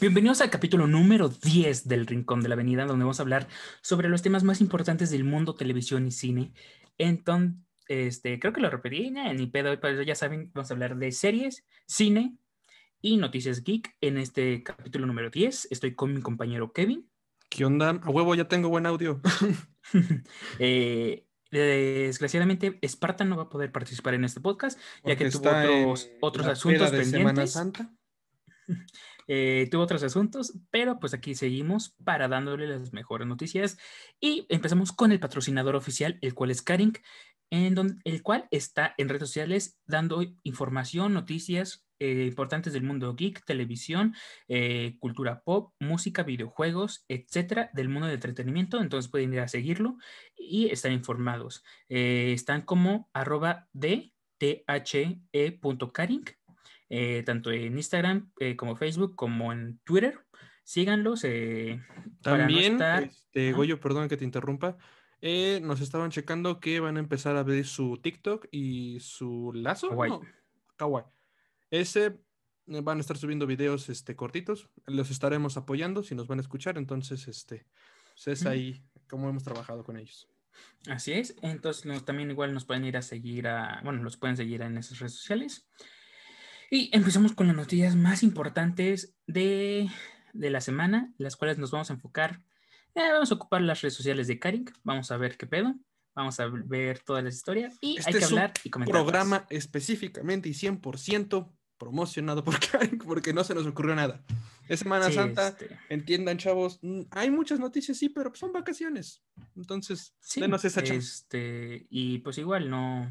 Bienvenidos al capítulo número 10 del Rincón de la Avenida, donde vamos a hablar sobre los temas más importantes del mundo, televisión y cine. Entonces, este, creo que lo repetí, ni pedo, pero ya saben, vamos a hablar de series, cine y noticias geek en este capítulo número 10. Estoy con mi compañero Kevin. ¿Qué onda? A huevo, ya tengo buen audio. eh, desgraciadamente, Esparta no va a poder participar en este podcast, ya que tuvo otros, otros asuntos pendientes. Semana Santa. Eh, tuvo otros asuntos, pero pues aquí seguimos para dándole las mejores noticias y empezamos con el patrocinador oficial, el cual es Karing, en donde, el cual está en redes sociales dando información, noticias eh, importantes del mundo geek, televisión, eh, cultura pop, música, videojuegos, etcétera, del mundo del entretenimiento. Entonces pueden ir a seguirlo y estar informados. están como arroba de eh, tanto en Instagram eh, como Facebook como en Twitter. Síganlos. Eh, También, este, Goyo, perdón que te interrumpa. nos estaban checando que van a empezar a ver su TikTok y su lazo. Kawaii. Ese van a estar subiendo videos este, cortitos. Los estaremos apoyando si nos van a escuchar. Entonces, este, pues, es ahí como hemos trabajado con ellos. Así es. Entonces, también igual nos pueden ir a seguir a, bueno, los pueden seguir en esas redes sociales. Y empezamos con las noticias más importantes de, la semana, las cuales nos vamos a enfocar. Eh, vamos a ocupar las redes sociales de Karing, vamos a ver qué pedo, vamos a ver todas las historias y hay este que hablar y comentar. programa específicamente y 100% promocionado por Karing porque no se nos ocurrió nada. Es Semana Santa, este. entiendan chavos, mm, hay muchas noticias, sí, pero son vacaciones. Entonces, denos esa chance. Este, y pues igual no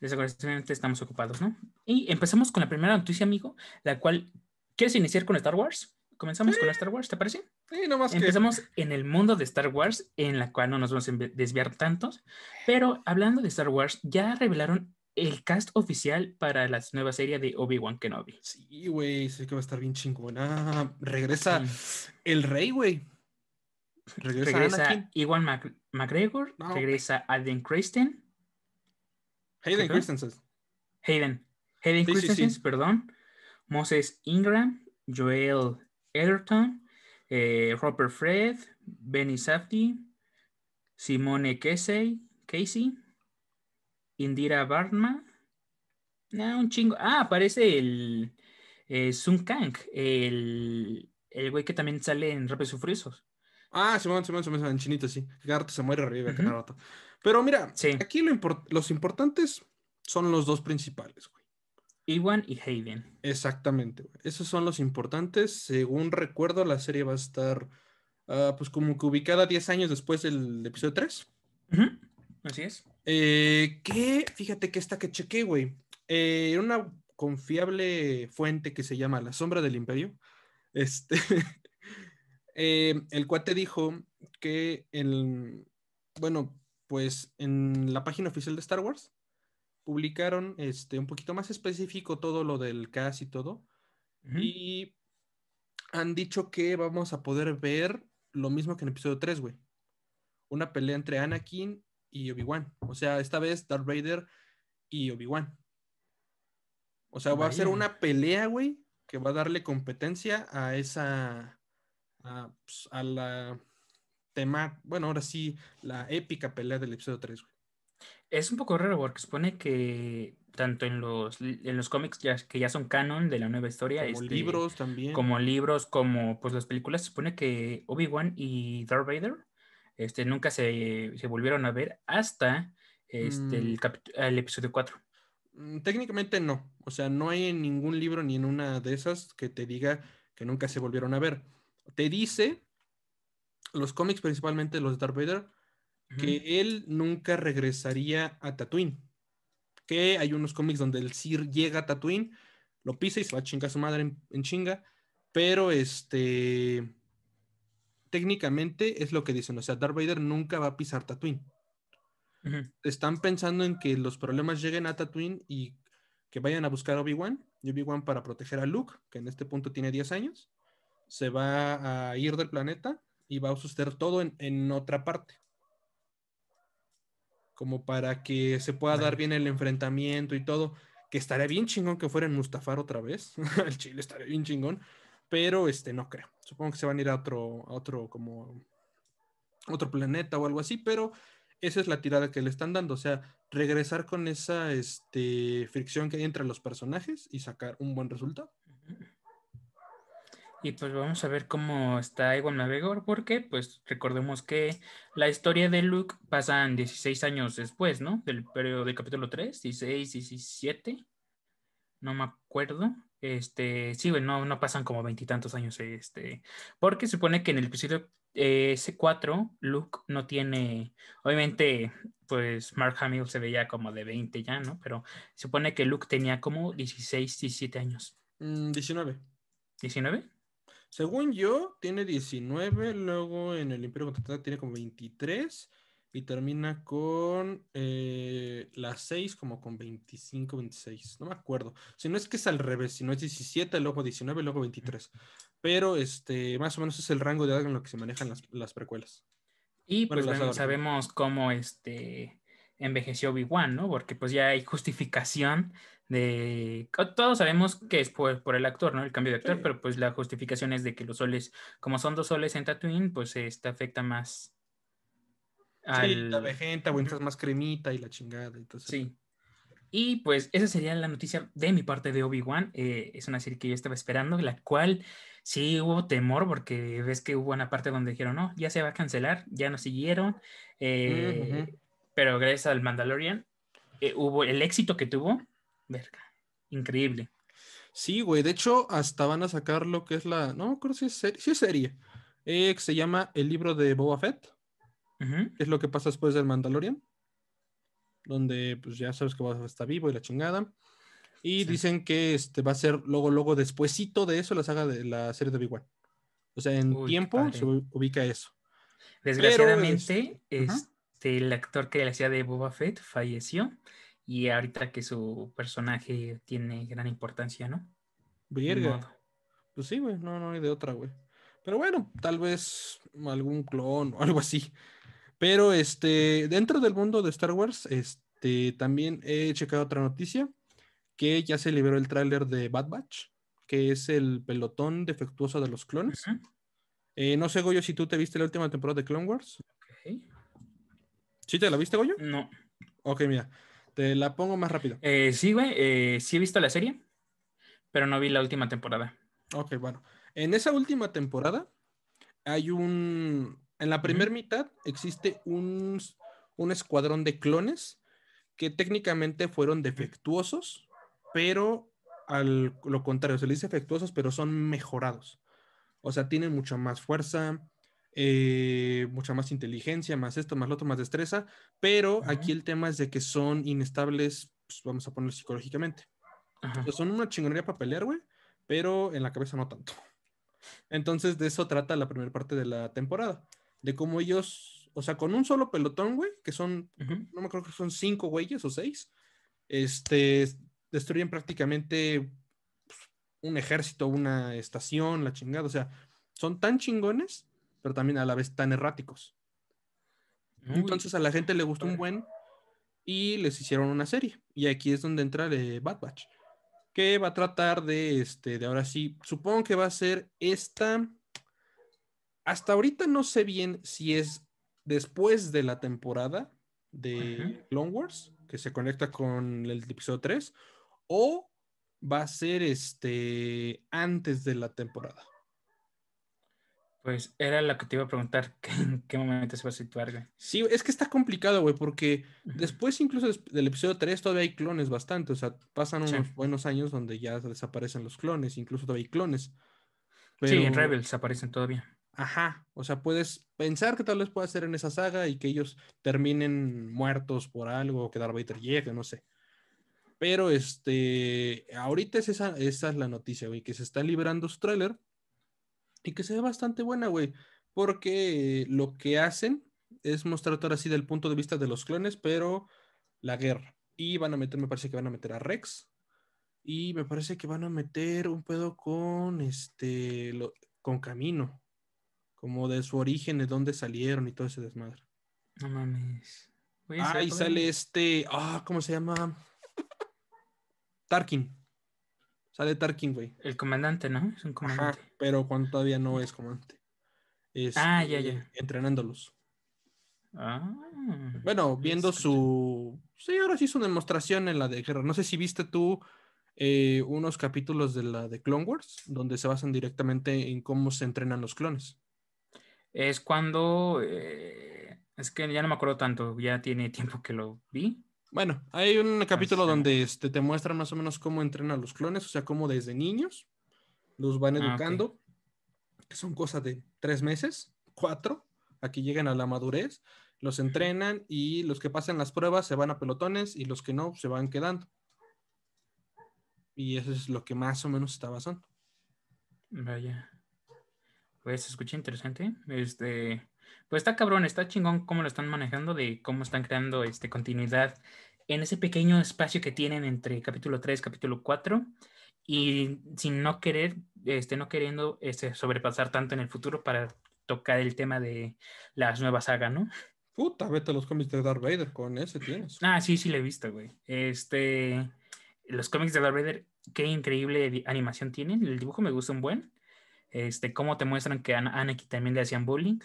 Desgraciadamente estamos ocupados, ¿no? Y empezamos con la primera noticia, amigo, la cual, ¿quieres iniciar con Star Wars? Comenzamos con Star Wars, ¿te parece? Sí, nomás Empezamos en el mundo de Star Wars, en la cual no nos vamos a desviar tantos, pero hablando de Star Wars, ya revelaron el cast oficial para la nueva serie de Obi-Wan Kenobi. Sí, güey, sé que va a estar bien chingona. Regresa el rey, güey. Regresa, Iwan McGregor, regresa Aden Christen, Hayden Christensen. Hayden. Hayden Christensen, perdón. Moses Ingram, Joel Ellerton, eh, Robert Fred, Benny Safdie, Simone Casey, Casey, Indira Barma. Ah, un chingo. Ah, aparece el eh, Sun Kang, el, el güey que también sale en Rápidos Furiosos. Ah, Simón, Simón, Simón, en chinito, sí. Garto se muere arriba, uh rato. Pero mira, aquí lo los importantes son los dos principales, güey. Iwan y Hayden. Exactamente, güey. Esos son los importantes. Según recuerdo, la serie va a estar, ah, pues, como que ubicada 10 años después del episodio 3. Así es. Eh, que, fíjate que esta que chequé, güey. Eh, una confiable fuente que se llama La Sombra del Imperio. Este. Eh, el cuate dijo que el. Bueno, pues en la página oficial de Star Wars publicaron este, un poquito más específico todo lo del cast y todo. Y han dicho que vamos a poder ver lo mismo que en episodio 3, güey. Una pelea entre Anakin y Obi-Wan. O sea, esta vez Darth Vader y Obi-Wan. O sea, va a ser una pelea, güey, que va a darle competencia a esa. a, pues, a la tema, bueno, ahora sí, la épica pelea del episodio 3, güey. Es un poco raro porque supone que tanto en los, en los cómics ya, que ya son canon de la nueva historia. Como este, libros también. Como libros, como pues las películas, se supone que Obi-Wan y Darth Vader este, nunca se, volvieron a ver hasta este, el, mm. el, episodio 4. Mm, técnicamente no. O sea, no hay en ningún libro ni en una de esas que te diga que nunca se volvieron a ver. Te dice los cómics, principalmente los de Darth Vader, que él nunca regresaría a Tatooine. Que hay unos cómics donde el Sir llega a Tatooine, lo pisa y se va a chingar a su madre en, chinga, pero este técnicamente es lo que dicen, o sea, Darth Vader nunca va a pisar Tatooine. Están pensando en que los problemas lleguen a Tatooine y que vayan a buscar a Obi-Wan, y Obi-Wan para proteger a Luke, que en este punto tiene 10 años, se va a ir del planeta y va a suceder todo en, otra parte. Como para que se pueda dar bien el enfrentamiento y todo. Que estaría bien chingón que fuera en Mustafar otra vez. el Chile estaría bien chingón. pero este no creo. Supongo que se van a ir a otro, a otro como otro planeta o algo así, pero esa es la tirada que le están dando, o sea, regresar con esa este, fricción que hay entre los personajes y sacar un buen resultado. Y pues vamos a ver cómo está Ewan McGregor, porque pues recordemos que la historia de Luke pasa 16 años después, ¿no? Del periodo del capítulo 3, 16, 17, no me acuerdo. Este, sí, no, no pasan como veintitantos años, este, porque se supone que en el episodio eh, C4, Luke no tiene, obviamente, pues Mark Hamill se veía como de 20 ya, ¿no? Pero se supone que Luke tenía como 16, 17 años. 19. ¿19? Según yo, tiene 19, luego en el Imperio Contratado tiene como 23 y termina con eh, las 6 como con 25, 26, no me acuerdo. Si no es que es al revés, si no es 17, luego 19, luego 23. Pero este, más o menos es el rango de edad en lo que se manejan las, precuelas. Y pues sabemos cómo este envejeció Obi-Wan, ¿no? Porque pues ya hay justificación de... Todos sabemos que es por, el actor, ¿no? El cambio de actor, pero pues la justificación es de que los soles, como son dos soles en Tatooine, pues este afecta más Sí, la vejenta, o más cremita y la chingada. Entonces... Sí. Y pues esa sería la noticia de mi parte de Obi-Wan. Eh, es una serie que yo estaba esperando, la cual sí hubo temor porque ves que hubo una parte donde dijeron, no, ya se va a cancelar, ya nos siguieron. Eh, pero gracias al Mandalorian eh, hubo el éxito que tuvo. Verga, increíble. Sí, güey. De hecho, hasta van a sacar lo que es la. No me acuerdo si es serie. Sí es serie. que se llama El libro de Boba Fett es lo que pasa después del Mandalorian, donde pues ya sabes que va a estar vivo y la chingada. Y dicen que este va a ser luego, luego, despuesito de eso la saga de la serie de Big One. O sea, en tiempo se ubica eso. Desgraciadamente, este, el actor que le hacía de Boba Fett falleció. Y ahorita que su personaje tiene gran importancia, ¿no? Verga. Pues sí, güey, no, no hay de otra, güey. Pero bueno, tal vez algún clon o algo así. Pero este, dentro del mundo de Star Wars, este, también he checado otra noticia, que ya se liberó el tráiler de Bad Batch, que es el pelotón defectuoso de los clones. Eh, no sé, Goyo, si tú te viste la última temporada de Clone Wars. ¿Sí te la viste, Goyo? No. Ok, mira, te la pongo más rápido. Eh, sí, güey, eh, sí he visto la serie, pero no vi la última temporada. Ok, bueno. En esa última temporada hay un, en la primera mitad existe un, escuadrón de clones que técnicamente fueron defectuosos, pero al lo contrario, se les dice defectuosos, pero son mejorados. O sea, tienen mucha más fuerza, eh, mucha más inteligencia, más esto, más lo otro, más destreza, pero aquí el tema es de que son inestables, pues, vamos a ponerlo psicológicamente. son una chingonería para pelear, güey, pero en la cabeza no tanto. Entonces, de eso trata la primera parte de la temporada de cómo ellos, o sea, con un solo pelotón, güey, que son, no me acuerdo que son cinco güeyes o seis, este, destruyen prácticamente pues, un ejército, una estación, la chingada, o sea, son tan chingones, pero también a la vez tan erráticos. Entonces a la gente le gustó un buen y les hicieron una serie. Y aquí es donde entra el Bad Batch, que va a tratar de, este, de ahora sí, supongo que va a ser esta hasta ahorita no sé bien si es después de la temporada de Clone Wars, que se conecta con el episodio 3, o va a ser este antes de la temporada. Pues era lo que te iba a preguntar, ¿en qué momento se va a situar, güey? Sí, es que está complicado, güey, porque después incluso del episodio 3 todavía hay clones bastante, o sea, pasan unos buenos años donde ya desaparecen los clones, incluso todavía hay clones. Sí, en Rebels aparecen todavía. Ajá, o sea, puedes pensar que tal vez pueda ser en esa saga y que ellos terminen muertos por algo, que Darth Vader llegue, no sé. Pero este, ahorita es esa, esa es la noticia, güey, que se está liberando su tráiler y que se ve bastante buena, güey, porque lo que hacen es mostrar todo así del punto de vista de los clones, pero la guerra. Y van a meter, me parece que van a meter a Rex. Y me parece que van a meter un pedo con este, con Camino como de su origen, de dónde salieron y todo ese desmadre. No mames. ah, y sale este, ah, ¿cómo se llama? Tarkin. Sale Tarkin, güey. El comandante, ¿no? Es un comandante. Ajá, pero cuando todavía no es comandante. ah, ya, ya. Este, entrenándolos. Ah. Bueno, viendo su. Sí, ahora sí su demostración en la de guerra. No sé si viste tú eh, unos capítulos de la de Clone Wars, donde se basan directamente en cómo se entrenan los clones. Es cuando. Eh, es que ya no me acuerdo tanto, ya tiene tiempo que lo vi. Bueno, hay un capítulo donde este, te muestran más o menos cómo entrenan los clones, o sea, cómo desde niños los van ah, educando, que son cosas de tres meses, cuatro, aquí llegan a la madurez, los entrenan y los que pasan las pruebas se van a pelotones y los que no se van quedando. Y eso es lo que más o menos está basando. Vaya. Pues se escucha interesante. Este, pues está cabrón, está chingón cómo lo están manejando, de cómo están creando este, continuidad en ese pequeño espacio que tienen entre capítulo 3 y capítulo 4 y sin no querer, este, no queriendo este, sobrepasar tanto en el futuro para tocar el tema de las nuevas sagas, ¿no? Puta, vete a los cómics de Darth Vader, con ese tienes. Ah, sí, sí, le he visto, güey. Este, los cómics de Darth Vader, qué increíble animación tienen. El dibujo me gusta un buen. Este, cómo te muestran que a Anakin también le hacían bullying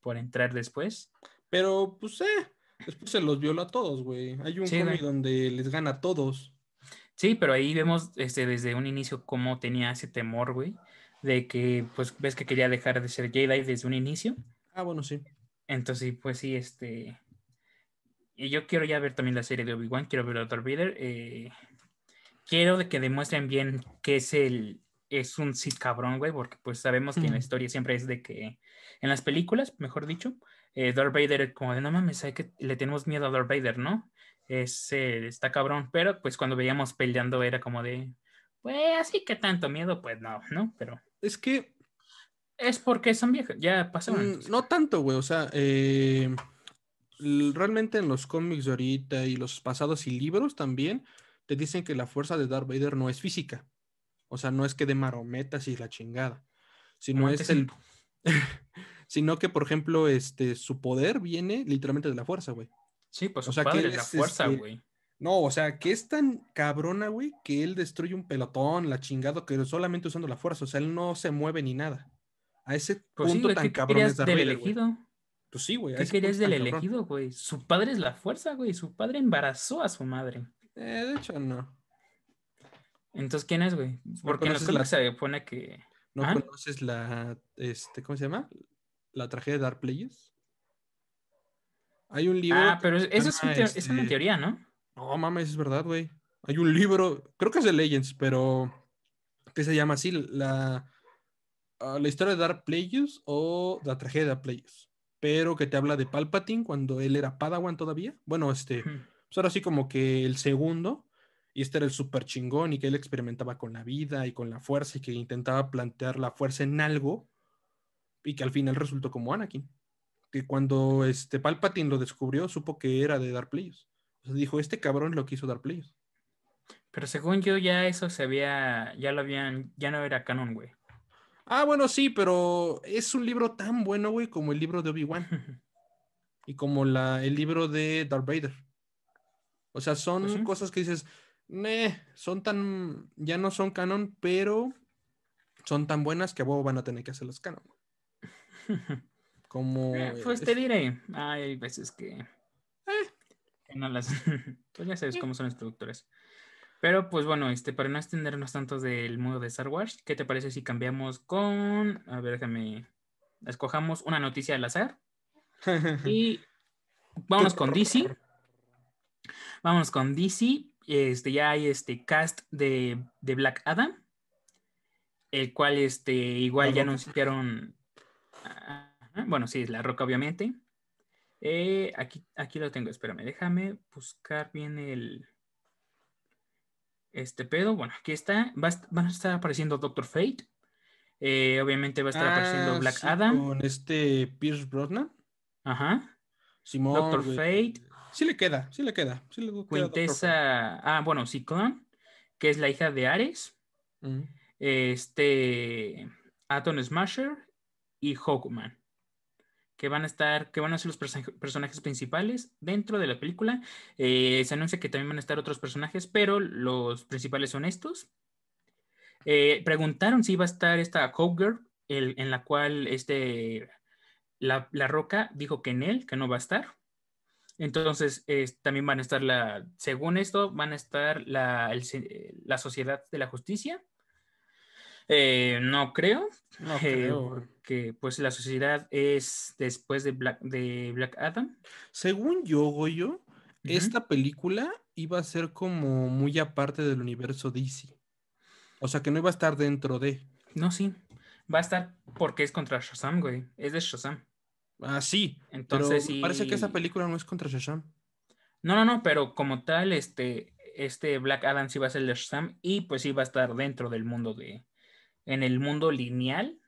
por entrar después. Pero, pues, eh, después se los viola a todos, güey. Hay un cómic donde les gana a todos. Sí, pero ahí vemos este, desde un inicio cómo tenía ese temor, güey, de que, pues, ves que quería dejar de ser Jedi desde un inicio. Ah, bueno, sí. Entonces, pues sí, este... Y yo quiero ya ver también la serie de Obi-Wan, quiero ver a Darth Vader. Eh, quiero que demuestren bien que es el... Es un Sith cabrón, güey, porque pues sabemos que en la historia siempre es de que en las películas, mejor dicho, eh, Darth Vader, como de no mames, hay que le tenemos miedo a Darth Vader, ¿no? Es, eh, está cabrón, pero pues cuando veíamos peleando era como de, pues así que tanto miedo, pues no, ¿no? Pero. Es que. Es porque son viejos, ya pasaron. Mm, no tanto, güey, o sea, eh, realmente en los cómics de ahorita y los pasados y libros también te dicen que la fuerza de Darth Vader no es física. O sea, no es que de marometas y la chingada, sino es el, sino que, por ejemplo, este, su poder viene literalmente de la fuerza, güey. Sí, pues o sea, que es la fuerza, este, güey. no, o sea, que es tan cabrona, güey, que él destruye un pelotón, la chingada, que solamente usando la fuerza. O sea, él no se mueve ni nada. A ese pues punto tan cabrón es del elegido? Pues sí, güey. ¿Qué querías del elegido, güey? Su padre es la fuerza, güey. Su padre embarazó a su madre. Eh, de hecho, no. Entonces, ¿quién es, güey? Porque en los cómics se pone que. ¿No ¿Ah? conoces la, este, ¿cómo se llama? La tragedia de Dark Players. Hay un libro. Ah, pero eso es, una este teoría, ¿no? No, mames, es verdad, güey. Hay un libro, creo que es de Legends, pero que se llama así, la, ah, la historia de Dark Players o la tragedia de Dark Players. Pero que te habla de Palpatine cuando él era Padawan todavía. Bueno, este, pues ahora sí como que el segundo, y este era el super chingón y que él experimentaba con la vida y con la fuerza y que intentaba plantear la fuerza en algo y que al final resultó como Anakin. Que cuando este Palpatine lo descubrió, supo que era de Dark Plagueis. O sea, dijo, este cabrón lo quiso Dark Plagueis. Pero según yo ya eso se había, ya lo habían, ya no era canon, güey. Ah, bueno, sí, pero es un libro tan bueno, güey, como el libro de Obi-Wan. y como la, el libro de Darth Vader. O sea, son pues cosas que dices, son tan, ya no son canon, pero son tan buenas que a vos van a tener que hacerlas canon. Como. Eh, pues te diré, hay veces que. Eh. no las. pues ya sabes cómo son los productores. Pero pues bueno, este, para no extendernos tanto del mundo de Star Wars, ¿qué te parece si cambiamos con. A ver, déjame. Escojamos una noticia al azar. y vámonos con DC. Vámonos con DC. Este, ya hay este cast de, de Black Adam. El cual este, igual ya anunciaron bueno, sí, es la roca, obviamente. Eh, aquí, aquí lo tengo, espérame, déjame buscar bien el. Este pedo. Bueno, aquí está. Va van a estar apareciendo Doctor Fate. Eh, obviamente va a estar apareciendo ah, Black Adam. Con este Pierce Brosnan. Ajá. Simón. Doctor Fate. Sí le queda, sí le queda. Sí le Quintesa. Ah, bueno, Ciclón, que es la hija de Ares. Este. Atom Smasher y Hawkman que van a estar, que van a ser los personajes principales dentro de la película. Eh, se anuncia que también van a estar otros personajes, pero los principales son estos. Eh, preguntaron si iba a estar esta Girl, en la cual este, la, la, Roca dijo que en él, que no va a estar. Entonces, también van a estar la, según esto, van a estar la, la Sociedad de la Justicia. Eh, no creo. No eh, creo. que pues la sociedad es después de Black, de Black Adam. Según yo, Goyo, esta película iba a ser como muy aparte del universo DC. O sea, que no iba a estar dentro de. No, sí. Va a estar porque es contra Shazam, güey. Es de Shazam. Ah, sí. Entonces pero Parece que esa película no es contra Shazam. No, no, no, pero como tal, este, este Black Adam sí va a ser de Shazam y pues sí va a estar dentro del mundo de. En el mundo lineal,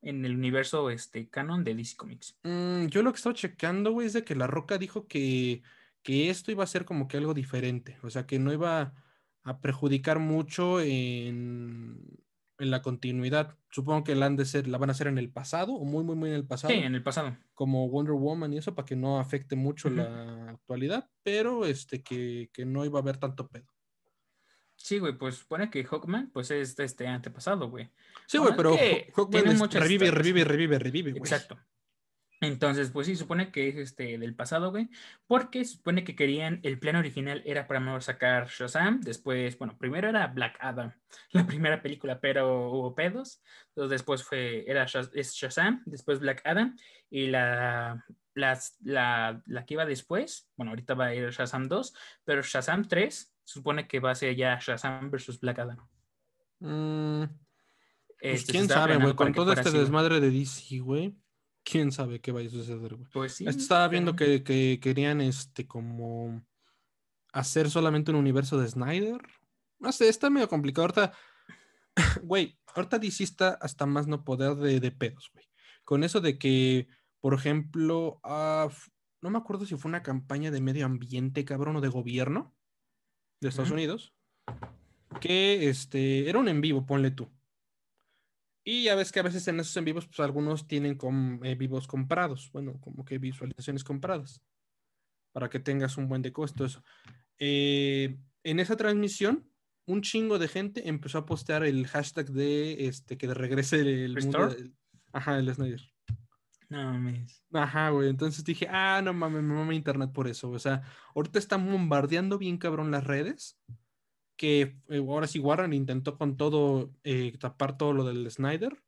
en el universo este, canon de DC Comics. Mm, yo lo que he estado checando, güey, es de que La Roca dijo que, que esto iba a ser como que algo diferente. O sea, que no iba a perjudicar mucho en, en la continuidad. Supongo que la, han de ser, la van a hacer en el pasado o muy, muy, muy en el pasado. Sí, en el pasado. Como Wonder Woman y eso, para que no afecte mucho la actualidad, pero este, que, que no iba a haber tanto pedo. Sí, güey, pues supone que Hawkman pues es de este antepasado, güey. Sí, güey, pero Hawkman es- revive, revive, revive, revive, güey. Exacto. Entonces, pues sí, supone que es este del pasado, güey, porque supone que querían, el plan original era para mejor sacar Shazam, después, bueno, primero era Black Adam, la primera película, pero hubo pedos, entonces después fue, era Shazam, después Black Adam, y la, las- la, la que iba después, bueno, ahorita va a ir Shazam 2, pero Shazam 3 supone que va a ser ya Shazam versus Black Adam. Mm, pues Este, quién sabe, güey, con todo este desmadre de DC, güey. Quién sabe qué vaya a suceder, güey. Pues sí. Estaba viendo que, que querían este como hacer solamente un universo de Snyder. No sé, está medio complicado. Ahorita, güey, ahorita DC está hasta más no poder de, de pedos, güey. Con eso de que, por ejemplo, ah, no me acuerdo si fue una campaña de medio ambiente, cabrón, o de gobierno de Estados. Unidos, que este, era un en vivo, ponle tú. Y ya ves que a veces en esos en vivos, pues algunos tienen com- eh, vivos comprados, bueno, como que visualizaciones compradas, para que tengas un buen de costo, eso. Eh, en esa transmisión, un chingo de gente empezó a postear el hashtag de este que regrese el mundo ¿Restore? del- Ajá, el Snyder. No mames. Ajá, güey. Entonces dije, ah, no mames, me mama internet por eso. O sea, ahorita están bombardeando bien cabrón las redes. Que eh, ahora sí Warren intentó con todo eh, tapar todo lo del Snyder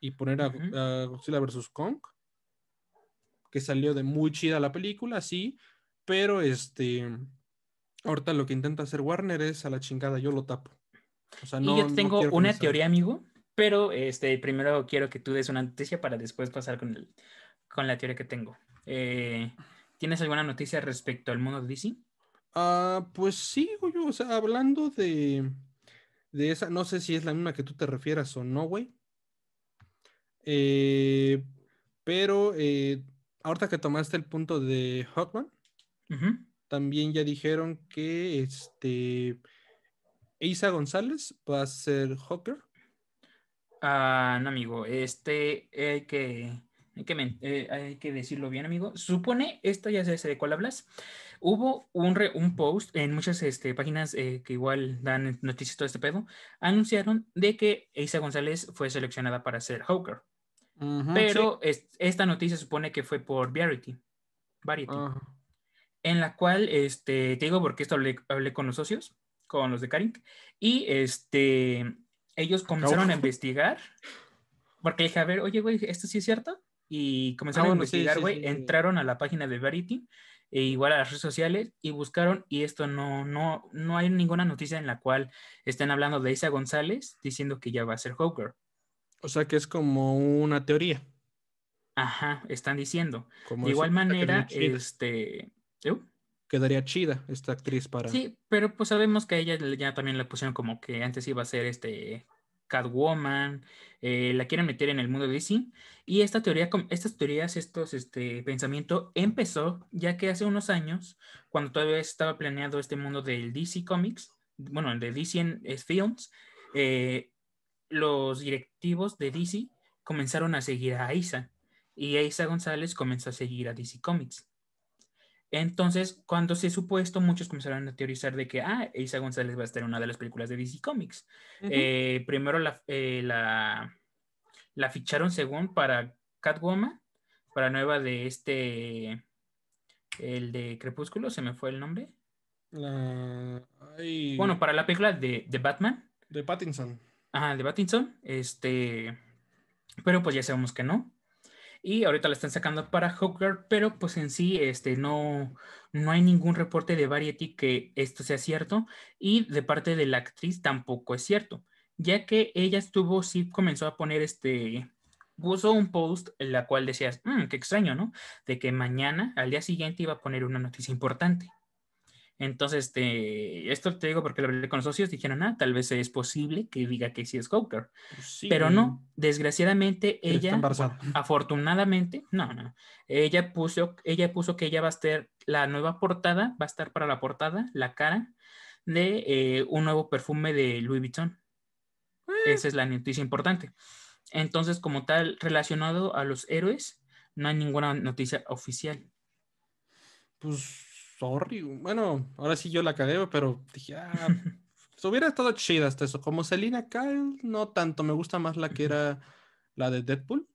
y poner a, Godzilla vs. Kong. Que salió de muy chida la película, sí. Pero este. Ahorita lo que intenta hacer Warner es a la chingada, yo lo tapo. O sea, no. y yo tengo una teoría, amigo, pero este, primero quiero que tú des una noticia para después pasar con, el, con la teoría que tengo. Eh, ¿Tienes alguna noticia respecto al mundo de DC? Ah, pues sí, güey, o sea, hablando de, de esa, no sé si es la misma que tú te refieras o no, güey. Eh, pero eh, ahorita que tomaste el punto de Hawkman, también ya dijeron que este Isa González va a ser Hawker. Ah, no, amigo, este hay que, hay que, eh, hay que decirlo bien, amigo. Supone, esto ya sé de cuál hablas. Hubo un, re- un post en muchas este, páginas eh, que igual dan noticias todo este pedo. Anunciaron de que Isa González fue seleccionada para ser Hawker. Ujú, Pero es- esta noticia supone que fue por Variety. sí. Variety. Ajá. En la cual, este, te digo porque esto hablé, hablé con los socios, con los de Carink, y este, ellos comenzaron a investigar, porque dije, a ver, oye, güey, ¿esto sí es cierto? Y comenzaron Ah, a bueno, sí, investigar, sí, güey, sí, sí. entraron a la página de Variety, e igual a las redes sociales, y buscaron, y esto no, no, no hay ninguna noticia en la cual estén hablando de Isa González diciendo que ya va a ser Hawker. O sea que es como una teoría. Ajá, están diciendo. Como De igual decir, "Esta manera, quedaría chida". este... quedaría chida esta actriz para. Sí, pero pues sabemos que a ella le- ya también la pusieron como que antes iba a ser este Catwoman, eh, la quieren meter en el mundo de DC. Y esta teoría, estas teorías, estos este pensamiento empezó ya que hace unos años, cuando todavía estaba planeado este mundo del DC Comics, bueno, de DC eh, Films, eh, los directivos de DC comenzaron a seguir a Isa y Isa González comenzó a seguir a DC Comics. Entonces, cuando se supo esto, muchos comenzaron a teorizar de que, ah, Isa González va a estar en una de las películas de DC Comics. Eh, primero eh, la, la, ficharon según para Catwoman, para nueva de este, el de Crepúsculo, se me fue el nombre. Bueno, para la película de, de, Batman. De Pattinson. Ajá, de Pattinson. Este, pero pues ya sabemos que no y ahorita la están sacando para Hawker, pero pues en sí este, no, no hay ningún reporte de Variety que esto sea cierto y de parte de la actriz tampoco es cierto, ya que ella estuvo, sí comenzó a poner este, puso un post en la cual decías, mmm, qué extraño, ¿no? De que mañana, al día siguiente, iba a poner una noticia importante. Entonces, este, esto te digo porque lo hablé con los socios, dijeron, ah, tal vez es posible que diga que sí es Hawker. Pues Pero no, desgraciadamente ella, afortunadamente, no, no, ella puso, ella puso que ella va a estar, la nueva portada, va a estar para la portada, la cara de eh, un nuevo perfume de Louis Vuitton. Eh. Esa es la noticia importante. Entonces, como tal, relacionado a los héroes, no hay ninguna noticia oficial. Pues sorry. Bueno, ahora sí yo la cagué, pero dije, ah, pues, hubiera estado chida hasta eso. Como Selina Kyle, no tanto. Me gusta más la que era la de Deadpool.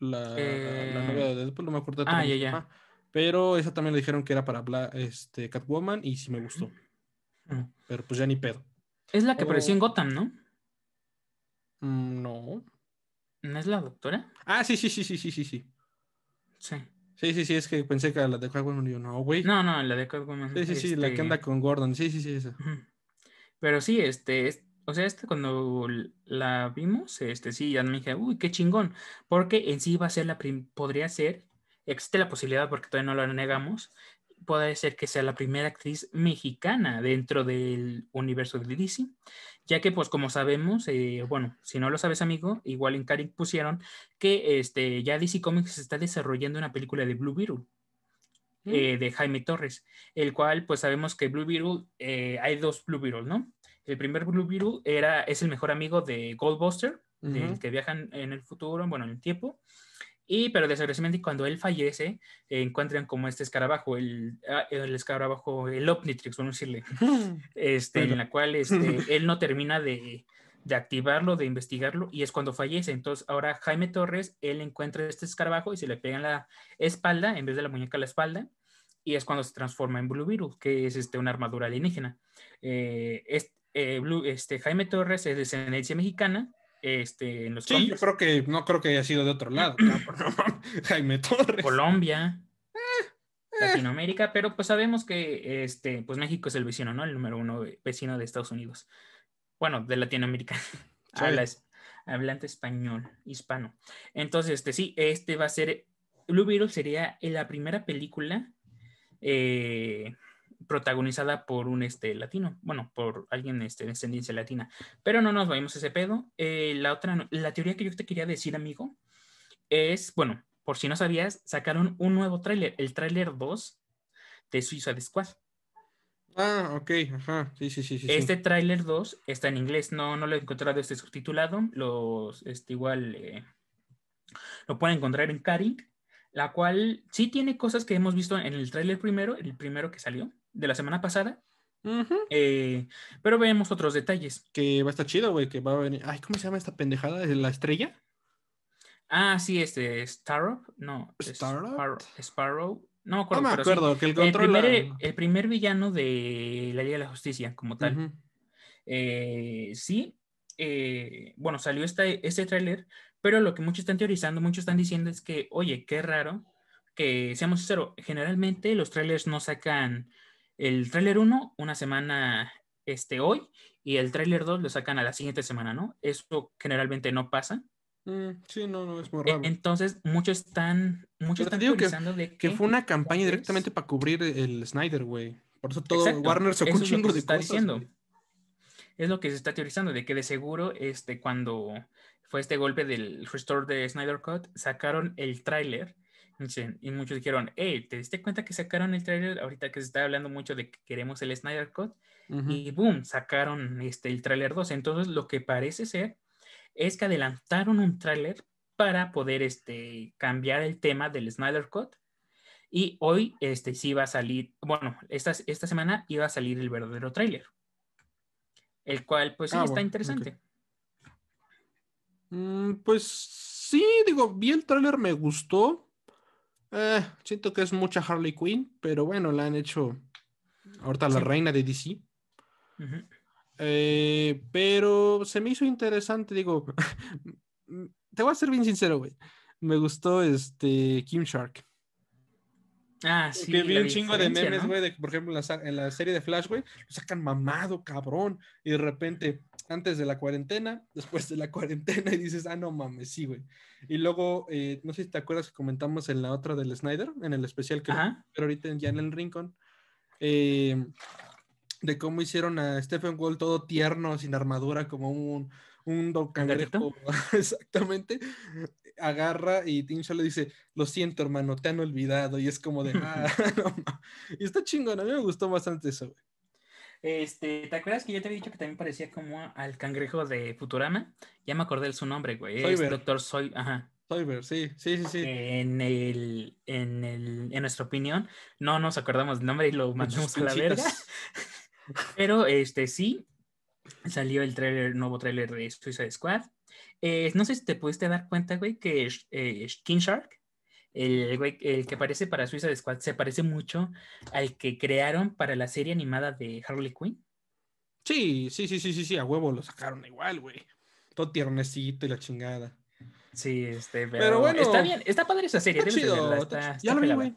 La, novia de eh, Deadpool, no me acuerdo. Ah, ya, ya. Pero esa también le dijeron que era para este, Catwoman y sí me gustó. Pero pues ya ni pedo. Es la que apareció en Gotham, ¿no? Mm, no. ¿No es la doctora? Ah, sí, sí, sí, sí, sí, sí. Sí. Sí, sí, sí, es que pensé que la de Catwoman yo no, güey. No, no, la de Catwoman. Sí, sí, sí, la que este anda con Gordon, sí, sí, sí, esa. Pero sí, este, o sea, este cuando la vimos, este, sí, ya me dije, uy, qué chingón, porque en sí va a ser la, podría ser, existe la posibilidad, porque todavía no la negamos, puede ser que sea la primera actriz mexicana dentro del universo de DC ya que pues como sabemos, eh, bueno, si no lo sabes amigo, igual en Karin pusieron que este, ya DC Comics está desarrollando una película de Blue Beetle. Mm. Eh, de Jaime Torres, el cual pues sabemos que Blue Beetle, eh, hay dos Blue Beetle, ¿no? El primer Blue Beetle era, es el mejor amigo de Goldbuster, del que viajan en el futuro, bueno, en el tiempo, y, pero desgraciadamente cuando él fallece, encuentran como este escarabajo, el, ah, el escarabajo, el Omnitrix, vamos a decirle, este, en la cual este, él no termina de, de, activarlo, de investigarlo, y es cuando fallece. Entonces, ahora Jaime Torres, él encuentra este escarabajo y se le pega en la espalda, en vez de la muñeca a la espalda, y es cuando se transforma en Blue Beetle, que es este, una armadura alienígena. Eh, este, Blue, este, Jaime Torres es de descendencia mexicana, este, en los Sí, yo creo que no creo que haya sido de otro lado. Jaime Torres. Colombia. Eh, eh. Latinoamérica, pero pues sabemos que este, pues México es el vecino, ¿no? El número uno vecino de Estados Unidos. Bueno, de Latinoamérica. Habla, hablante español, hispano. Entonces, este sí, este va a ser, Blue Beetle sería la primera película eh, protagonizada por un este, latino, bueno, por alguien este, de descendencia latina. Pero no nos vayamos a ese pedo. Eh, la otra, la teoría que yo te quería decir, amigo, es, bueno, por si no sabías, sacaron un nuevo tráiler, el tráiler 2 de Suicide Squad. Ah, ok, ajá, sí, sí, sí. Este tráiler 2 está en inglés, no, no lo he encontrado este subtitulado, los, este, igual, eh, lo pueden encontrar en Karing, la cual sí tiene cosas que hemos visto en el tráiler primero, el primero que salió, de la semana pasada. Eh, pero vemos otros detalles. Que va a estar chido, güey, que va a venir. Ay, ¿cómo se llama esta pendejada? ¿De la estrella? Ah, sí, este, Starro. No, Sparrow. Sparrow. No me acuerdo, que el, el, primer, villano de la Liga de la Justicia, como tal. Eh, sí, eh, bueno, salió este, este tráiler, pero lo que muchos están teorizando, muchos están diciendo es que, oye, qué raro que, seamos sinceros, generalmente los trailers no sacan el tráiler 1 una semana este, hoy y el tráiler 2 lo sacan a la siguiente semana, ¿no? Eso generalmente no pasa. Mm, sí, no, no, es muy e, raro. Entonces, muchos están, muchos están pensando de que, fue una campaña directamente para cubrir el Snyder, güey. Por eso todo Warner sacó un chingo de está Diciendo. Es lo que se está teorizando, de que de seguro, este, cuando fue este golpe del restore de Snyder Cut, sacaron el tráiler y muchos dijeron, hey, ¿te diste cuenta que sacaron el trailer ahorita que se está hablando mucho de que queremos el Snyder Cut? Y boom, sacaron este, el trailer 2. Entonces lo que parece ser es que adelantaron un trailer para poder este, cambiar el tema del Snyder Cut Y hoy este, sí va a salir, bueno, esta, esta semana iba a salir el verdadero tráiler. El cual, pues sí, Ah, está bueno, interesante. Mm, pues sí, digo, vi el tráiler, me gustó. Eh, siento que es mucha Harley Quinn, pero bueno, la han hecho ahorita la Sí. reina de DC. Eh, pero se me hizo interesante, digo, te voy a ser bien sincero, güey. Me gustó este Kim Shark. Ah, sí. que vi un chingo de memes, ¿no? güey, de que, por ejemplo, en la, sa- en la serie de Flash, güey, lo sacan mamado, cabrón. Y de repente, antes de la cuarentena, después de la cuarentena, y dices, ah, no mames, sí, güey. Y luego, eh, no sé si te acuerdas que comentamos en la otra del Snyder, en el especial que pero ahorita ya en el Rincón, eh, de cómo hicieron a Stephen Wall todo tierno, sin armadura, como un, un don cangrejo. Exactamente. Agarra y Tincho le dice, lo siento, hermano, te han olvidado. Y es como de, ah, no ma-". Y está chingón, a mí me gustó bastante eso, güey. Este, ¿te acuerdas que yo te había dicho que también parecía como al cangrejo de Futurama? Ya me acordé de su nombre, güey. Es. Doctor Soy, ajá. Soyber, sí, sí, sí, sí. En el, en el, en nuestra opinión, no nos acordamos del nombre y lo mandamos a la verga. Pero este sí, salió el trailer, nuevo tráiler de Suicide Squad. Eh, no sé si te pudiste dar cuenta, güey, que eh, King Shark, el, güey- el que aparece para Suicide Squad, se parece mucho al que crearon para la serie animada de Harley Quinn. Sí, sí, sí, sí, sí, sí, a huevo lo sacaron igual, güey. Todo tiernecito y la chingada. Sí, este, pero, Pero bueno, está bien, está padre esa serie. Está chido, verla, está ya lo vi, pelada. güey.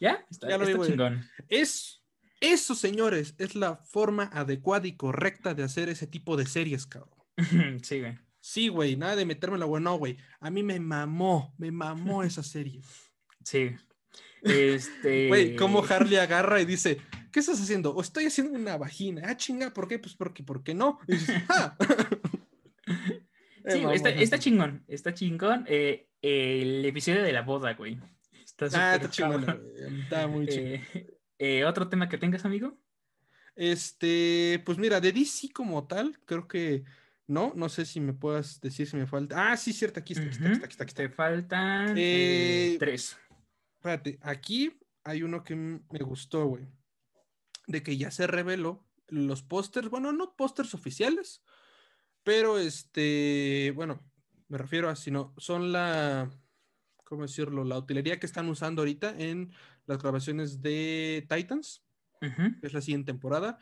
¿Ya? Está, Ya lo vi, chingón. Es, eso, señores, es la forma adecuada y correcta de hacer ese tipo de series, cabrón. sí, güey. Sí, güey, nada de meterme la güey, no, güey. A mí me mamó, me mamó esa serie. Sí. Este. Güey, cómo Harley agarra y dice, ¿qué estás haciendo? O estoy haciendo una vagina. Ah, chinga, ¿por qué? Pues porque, ¿por qué no? Y dices, "Ah". Sí, está, chingón. Está chingón. Eh, el episodio de la boda, güey. Está Ah, está güey, Está muy chingón. Eh, eh, ¿Otro tema que tengas, amigo? Este, pues mira, de DC como tal, creo que no, no sé si me puedas decir si me falta. Ah, sí, cierto, aquí está, aquí está, aquí está, aquí está, aquí está. Te faltan eh, Eh, tres. Espérate, aquí hay uno que me gustó, güey. De que ya se reveló los pósters, bueno, no pósters oficiales, pero este, bueno, me refiero a, sino, son la, ¿cómo decirlo? La utilería que están usando ahorita en las grabaciones de Titans, que es la siguiente temporada.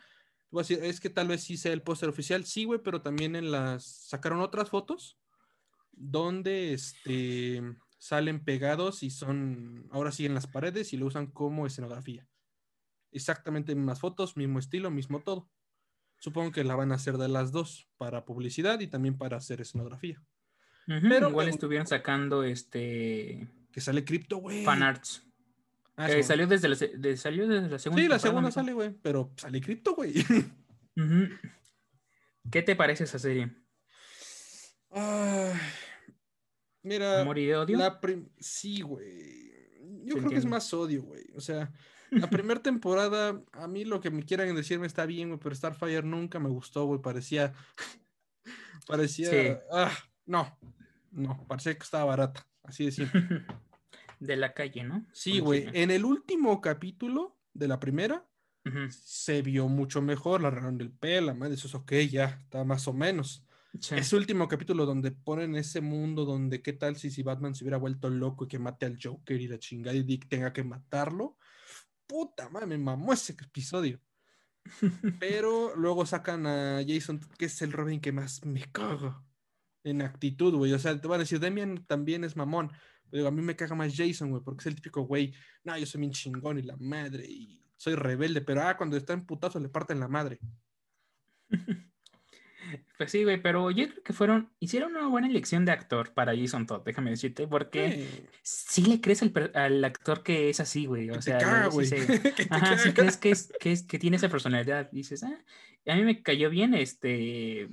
Voy a decir, es que tal vez sí sea el póster oficial, sí, güey, pero también en las, sacaron otras fotos donde, este, salen pegados y son, ahora sí en las paredes y lo usan como escenografía. Exactamente mismas fotos, mismo estilo, mismo todo. Supongo que la van a hacer de las dos, para publicidad y también para hacer escenografía. Pero Igual estuvieron sacando este Que sale cripto, güey. fanarts. Ah, Eh, sí, salió, desde la, de- salió desde la segunda Sí, la segunda sale, güey, pero sale cripto, güey. ¿Qué te parece esa serie? Mira, ¿Amor y odio? la sí, güey. Yo creo que es más odio, güey. O sea, la primera temporada, a mí lo que me quieran decirme está bien, güey, pero Starfire nunca me gustó, güey. Parecía. Parecía. Sí. Ah, no. No, parecía que estaba barata. Así de simple. de la calle, ¿no? Sí, güey. En el último capítulo de la primera, se vio mucho mejor. La arreglaron del pelo, la madre, eso es ok, ya, está más o menos. Sí. Ese último capítulo donde ponen ese mundo donde qué tal si, si Batman se hubiera vuelto loco y que mate al Joker y la chingada y Dick tenga que matarlo. Puta madre, me mamó ese episodio. Pero luego sacan a Jason, que es el Robin que más me caga en actitud, güey. O sea, te van a decir, Demian también es mamón. Pero digo, a mí me caga más Jason, güey, porque es el típico güey, no, yo soy bien chingón y la madre, y soy rebelde, pero ah, cuando está en putazo le parten la madre. Pues sí, güey, pero yo creo que fueron, hicieron una buena elección de actor para Jason Todd, déjame decirte, porque sí le crees al, actor que es así, güey. O que sea, te caga, sí güey. que te Ajá, sí crees que, es, que, es, que tiene esa personalidad. Dices, ah, a mí me cayó bien este.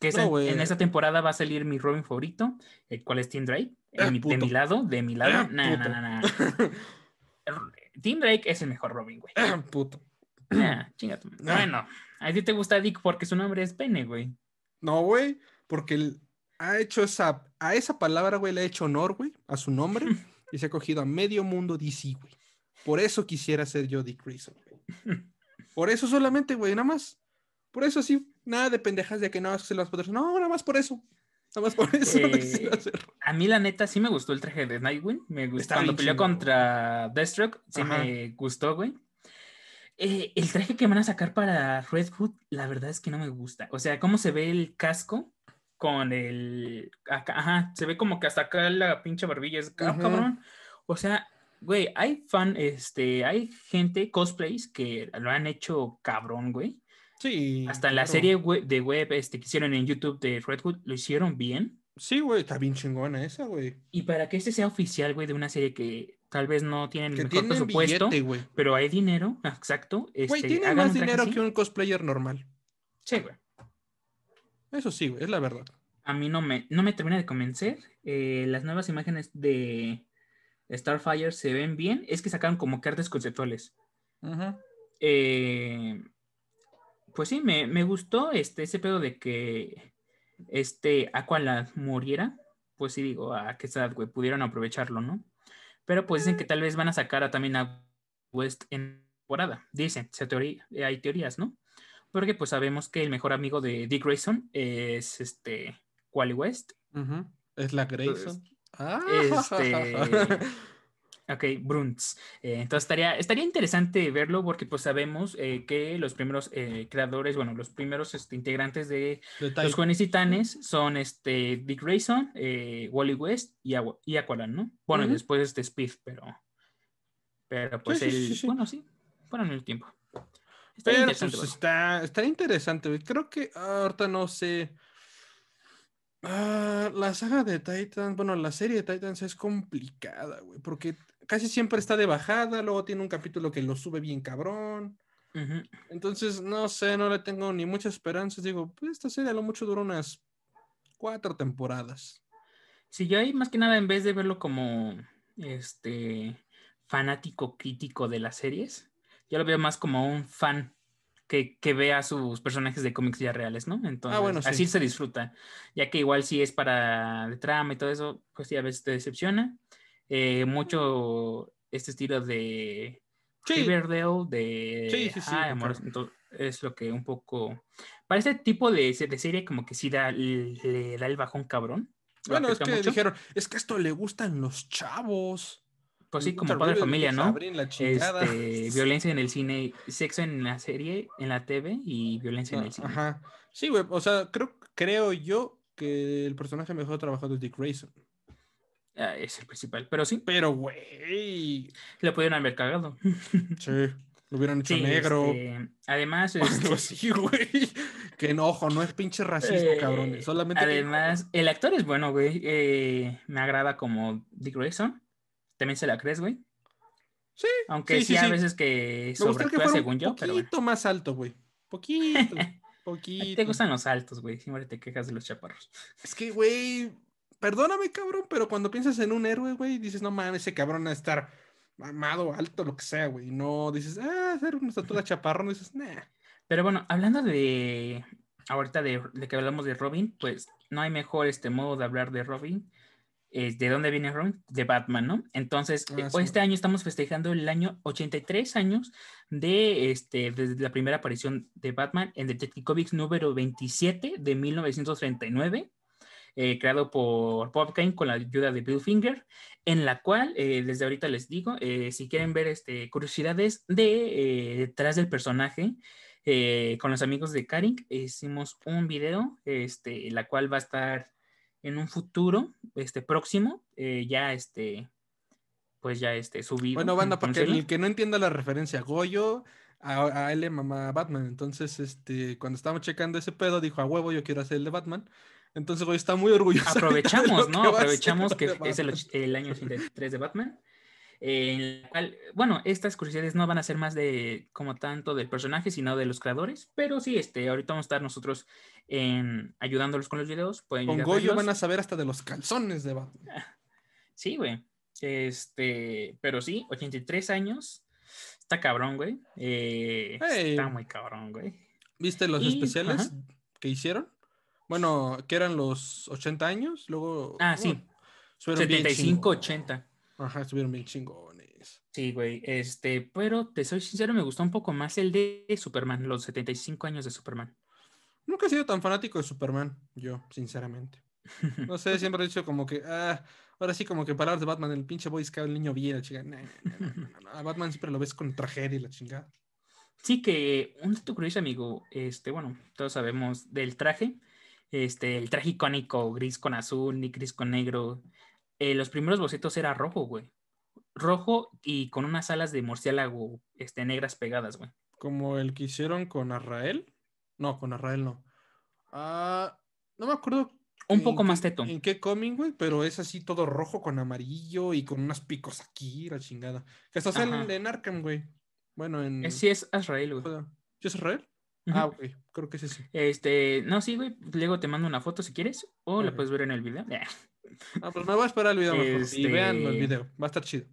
Que No, en esta temporada va a salir mi Robin favorito, el cual es Tim Drake. Ah, mi- de puto. mi lado, de mi lado. Ah, nah, puto. nah, nah, nah. Tim Drake es el mejor Robin, güey. Puto. Ah, chinga tu- Ah. Bueno, a ti te gusta Dick porque su nombre es Pene, güey. No, güey, porque él ha hecho esa, a esa palabra, güey, le ha hecho honor, güey, a su nombre y se ha cogido a medio mundo DC, güey. Por eso quisiera ser yo Dick Grayson, güey. Por eso solamente, güey, nada más. Por eso sí, nada de pendejas de que no se las poderes. No, nada más por eso. Nada más por eso. Eh, a mí, la neta, sí me gustó el traje de Nightwing. Me gustó. Cuando peleó contra Deathstroke, sí me gustó, güey. Eh, el traje que van a sacar para Red Hood, la verdad es que no me gusta. O sea, cómo se ve el casco con el. ajá, se ve como que hasta acá la pinche barbilla es ah, cabrón. O sea, güey, hay fan, este, hay gente, cosplays, que lo han hecho cabrón, güey. Sí. Hasta en la serie de web este, que hicieron en YouTube de Red Hood, lo hicieron bien. Sí, güey, está bien chingona esa, güey. Y para que este sea oficial, güey, de una serie que tal vez no tiene el mejor presupuesto, pero hay dinero, exacto. Güey, este, tiene más dinero que un cosplayer normal. Sí, güey. Eso sí, güey, es la verdad. A mí no me, no me termina de convencer. Eh, las nuevas imágenes de Starfire se ven bien. Es que sacaron como cartas conceptuales. Eh, pues sí, me, gustó este, ese pedo de que este Aqualad muriera. Pues sí, digo, a qué edad, güey, pudieron aprovecharlo, ¿no? Pero pues dicen que tal vez van a sacar a, también a West en temporada. Dicen, se teoría, hay teorías, ¿no? Porque pues sabemos que el mejor amigo de Dick Grayson es este Wally West. Es la Grayson. ah. Este, ok, Bruntz. Eh, entonces estaría, estaría interesante verlo porque pues sabemos eh, que los primeros eh, creadores, bueno, los primeros este, integrantes de, los jóvenes titanes son este Dick Grayson, Wally West y, y Aqualan, ¿no? Bueno, después este Speed, pero pero pues el, bueno, sí, fueron el tiempo. Pero pues, está, está interesante, Creo que ahorita no sé. Ah, la saga de Titans, bueno, la serie de Titans es complicada, güey, porque casi siempre está de bajada, luego tiene un capítulo que lo sube bien cabrón. Entonces, no sé, no le tengo ni muchas esperanzas. Digo, pues esta serie a lo mucho dura unas cuatro temporadas. Sí, yo ahí más que nada, en vez de verlo como este fanático crítico de las series, yo lo veo más como un fan que, que vea sus personajes de cómics ya reales, ¿no? Entonces, bueno, así se disfruta. Ya que igual si es para de trama y todo eso, pues sí, a veces te decepciona. Eh, mucho este estilo de Riverdale, de sí, sí, sí, es lo que un poco para este tipo de, de serie como que sí da, le, da el bajón cabrón. Bueno, es que dijeron, es que esto le gustan los chavos. Pues sí, como padre de familia, ¿no? Este, violencia en el cine, sexo en la serie, en la TV y violencia en el cine. Ajá. Sí, güey, o sea, creo, creo yo que el personaje mejor trabajado es Dick Grayson. Ah, es el principal, pero sí. Pero, güey. Le pudieron haber cagado. Sí, lo hubieran hecho negro. Este, además, este... sí, güey. Que enojo, no es pinche racismo, eh, cabrón. Solamente. Además, el actor es bueno, güey. Eh, me agrada como Dick Grayson también se la crees, güey. Sí. Aunque sí, a veces que sobreactúa según yo. Un poquito más alto, güey. Poquito. poquito. Te gustan los altos, güey. Siempre te quejas de los chaparros. Es que, güey. Perdóname, cabrón, pero cuando piensas en un héroe, güey, dices, no mames, ese cabrón a estar mamado, alto, lo que sea, güey. No dices, ah, hacer una estatura chaparrón, dices, nah. Pero bueno, hablando de. Ahorita de, de, que hablamos de Robin, pues no hay mejor este modo de hablar de Robin ¿de dónde viene Robin? De Batman, ¿no? Entonces, ah, eh, este año estamos festejando el año 83 años de este, desde la primera aparición de Batman en Detective Comics número 27 de 1939. Eh, creado por Bob Kane con la ayuda de Bill Finger, en la cual, eh, desde ahorita les digo, si quieren ver este, curiosidades de detrás del personaje, con los amigos de Karin, hicimos un video, este, la cual va a estar en un futuro este, próximo, eh, ya este, pues ya este, subido. Bueno, banda, para que el que no entienda la referencia, Goyo a, él le mamá Batman. Entonces, este, cuando estábamos checando ese pedo, dijo a huevo, yo quiero hacer el de Batman. Entonces, Goyo está muy orgulloso. Aprovechamos, ¿no? Aprovechamos que es el, el año 83 de Batman en el cual, bueno, estas curiosidades no van a ser más de como tanto del personaje, sino de los creadores, pero sí, este, ahorita vamos a estar nosotros en, ayudándolos con los videos. Pueden con Goyo van a saber hasta de los calzones de Batman. Sí, güey. Este, pero sí, 83 años. Está cabrón, güey. Eh, está muy cabrón, güey. ¿Viste los especiales que hicieron? Bueno, que eran los 80 años, luego... Ah, sí. 75, 80. Ajá, estuvieron bien chingones. Sí, güey, este, pero te soy sincero, me gustó un poco más el de Superman, los 75 años de Superman. Nunca he sido tan fanático de Superman, yo, sinceramente. No sé, siempre he dicho como que, ah, ahora sí como que palabras de Batman, el pinche Boy Scout, el niño bien, la chingada. A Batman siempre lo ves con tragedia y la chingada. Sí, que un dato curioso, amigo, este, bueno, todos sabemos del traje, este, el traje icónico, gris con azul, ni gris con negro. Eh, los primeros bocetos era rojo, güey. Rojo y con unas alas de murciélago, este, negras pegadas, güey. Como el que hicieron con Arrael. No, con Arrael no. Ah, no me acuerdo Un poco qué- más teto. ¿En qué cómic, güey? Pero es así todo rojo con amarillo y con unos picos aquí, la chingada. Que hasta sale en Arkham, güey. Bueno, en. Eh, Sí, es Azrael, güey. ¿Sí es Ah, ok. Creo que es ese. Este, no, sí, güey. Luego te mando una foto si quieres, o la puedes ver en el video. Ah, pues me voy a esperar el video mejor. Y Este- vean el video. Va a estar chido.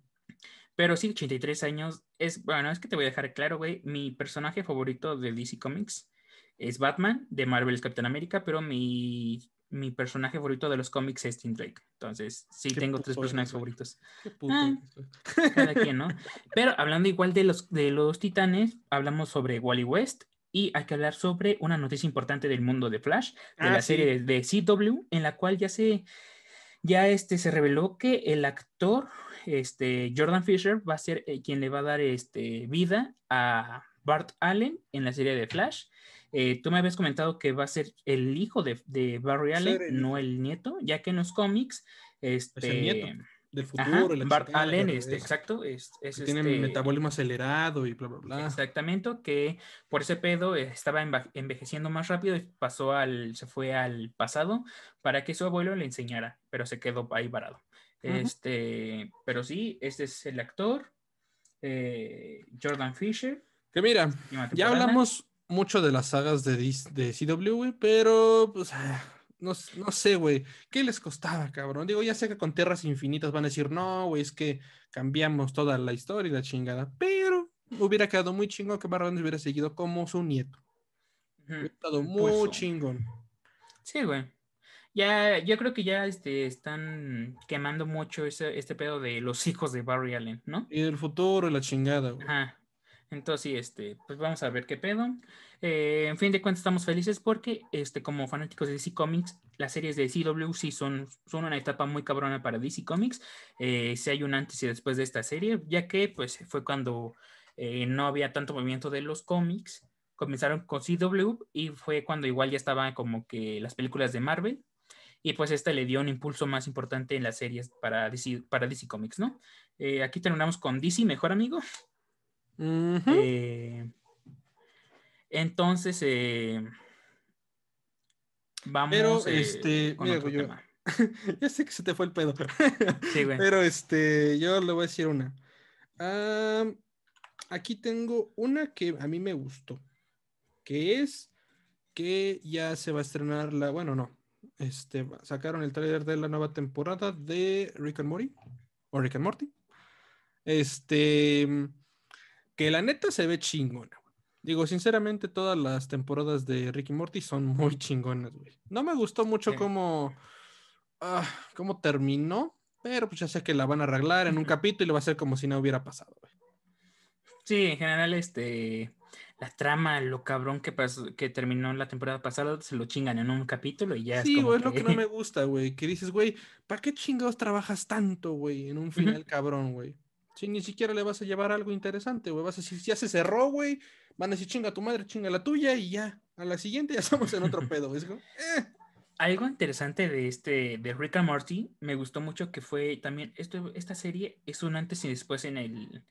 Pero sí, 83 años. Es, bueno, es que te voy a dejar claro, güey. Mi personaje favorito de DC Comics es Batman, de Marvel es Capitán América, pero mi, mi personaje favorito de los cómics es Tim Drake. Entonces, sí tengo tres personajes eres, favoritos. Qué puto. Ah. Cada quien, ¿no? Pero hablando igual de los, de los titanes, hablamos sobre Wally West. Y hay que hablar sobre una noticia importante del mundo de Flash, de Ah, la sí. serie de, de CW, en la cual ya se, ya este, se reveló que el actor este, Jordan Fisher va a ser eh, quien le va a dar este, vida a Bart Allen en la serie de Flash. Eh, tú me habías comentado que va a ser el hijo de, de Barry Allen, el no el nieto, ya que en los cómics, este, nieto, Del futuro. ajá, Bart Allen, este, es- exacto, es, es que tiene este, metabolismo acelerado y bla, bla, bla. Exactamente, que por ese pedo eh, estaba envejeciendo más rápido y pasó al, se fue al pasado para que su abuelo le enseñara, pero se quedó ahí varado. Este, pero sí, este es el actor, eh, Jordan Fisher. Que mira, ya hablamos mucho de las sagas de, de CW, pero pues ah, no, no sé, güey. ¿Qué les costaba, cabrón? Digo, ya sé que con Tierras Infinitas van a decir, no, güey, es que cambiamos toda la historia y la chingada, pero hubiera quedado muy chingón que Barry Allen hubiera seguido como su nieto. Ujú, Hubiera estado pues, muy oh. chingón. Sí, güey. Ya, yo creo que ya este, están quemando mucho ese, este pedo de los hijos de Barry Allen, ¿no? Y el futuro y la chingada, güey. Ajá. Entonces, este, pues vamos a ver qué pedo. Eh, en fin de cuentas, estamos felices porque, este, como fanáticos de DC Comics, las series de CW sí son, son una etapa muy cabrona para DC Comics. Eh, sí hay un antes y después de esta serie, ya que, pues, fue cuando eh, no había tanto movimiento de los cómics. Comenzaron con CW y fue cuando igual ya estaban como que las películas de Marvel. Y pues este le dio un impulso más importante en las series para DC, para DC Comics, ¿no? Eh, aquí terminamos con DC, mejor amigo. Eh, entonces, eh, vamos Pero, eh, este, con mira, otro güey, yo- tema. ya sé que se te fue el pedo. Sí, güey. Pero este, yo le voy a decir una. Ah, aquí tengo una que a mí me gustó, que es que ya se va a estrenar la, bueno, no, este, sacaron el tráiler de la nueva temporada de Rick and Morty, o Rick and Morty. Este, que la neta se ve chingona. Digo, sinceramente, todas las temporadas de Rick y Morty son muy chingonas, güey. No me gustó mucho Sí. cómo, ah, cómo terminó, pero pues ya sé que la van a arreglar en un capítulo y lo va a hacer como si no hubiera pasado, güey. Sí, en general, este, la trama, lo cabrón que pasó, que terminó en la temporada pasada, se lo chingan en un capítulo y ya Sí, es como güey, es lo que- que no me gusta, güey. Que dices, güey, ¿para qué chingados trabajas tanto, güey, en un final cabrón, güey? Si ni siquiera le vas a llevar algo interesante, güey. Vas a decir, ya se cerró, güey. Van a decir, chinga tu madre, chinga la tuya y ya. A la siguiente ya estamos en otro pedo, güey. Eh. Algo interesante de este de Rick and Morty me gustó mucho que fue también esto esta serie es un antes y después en el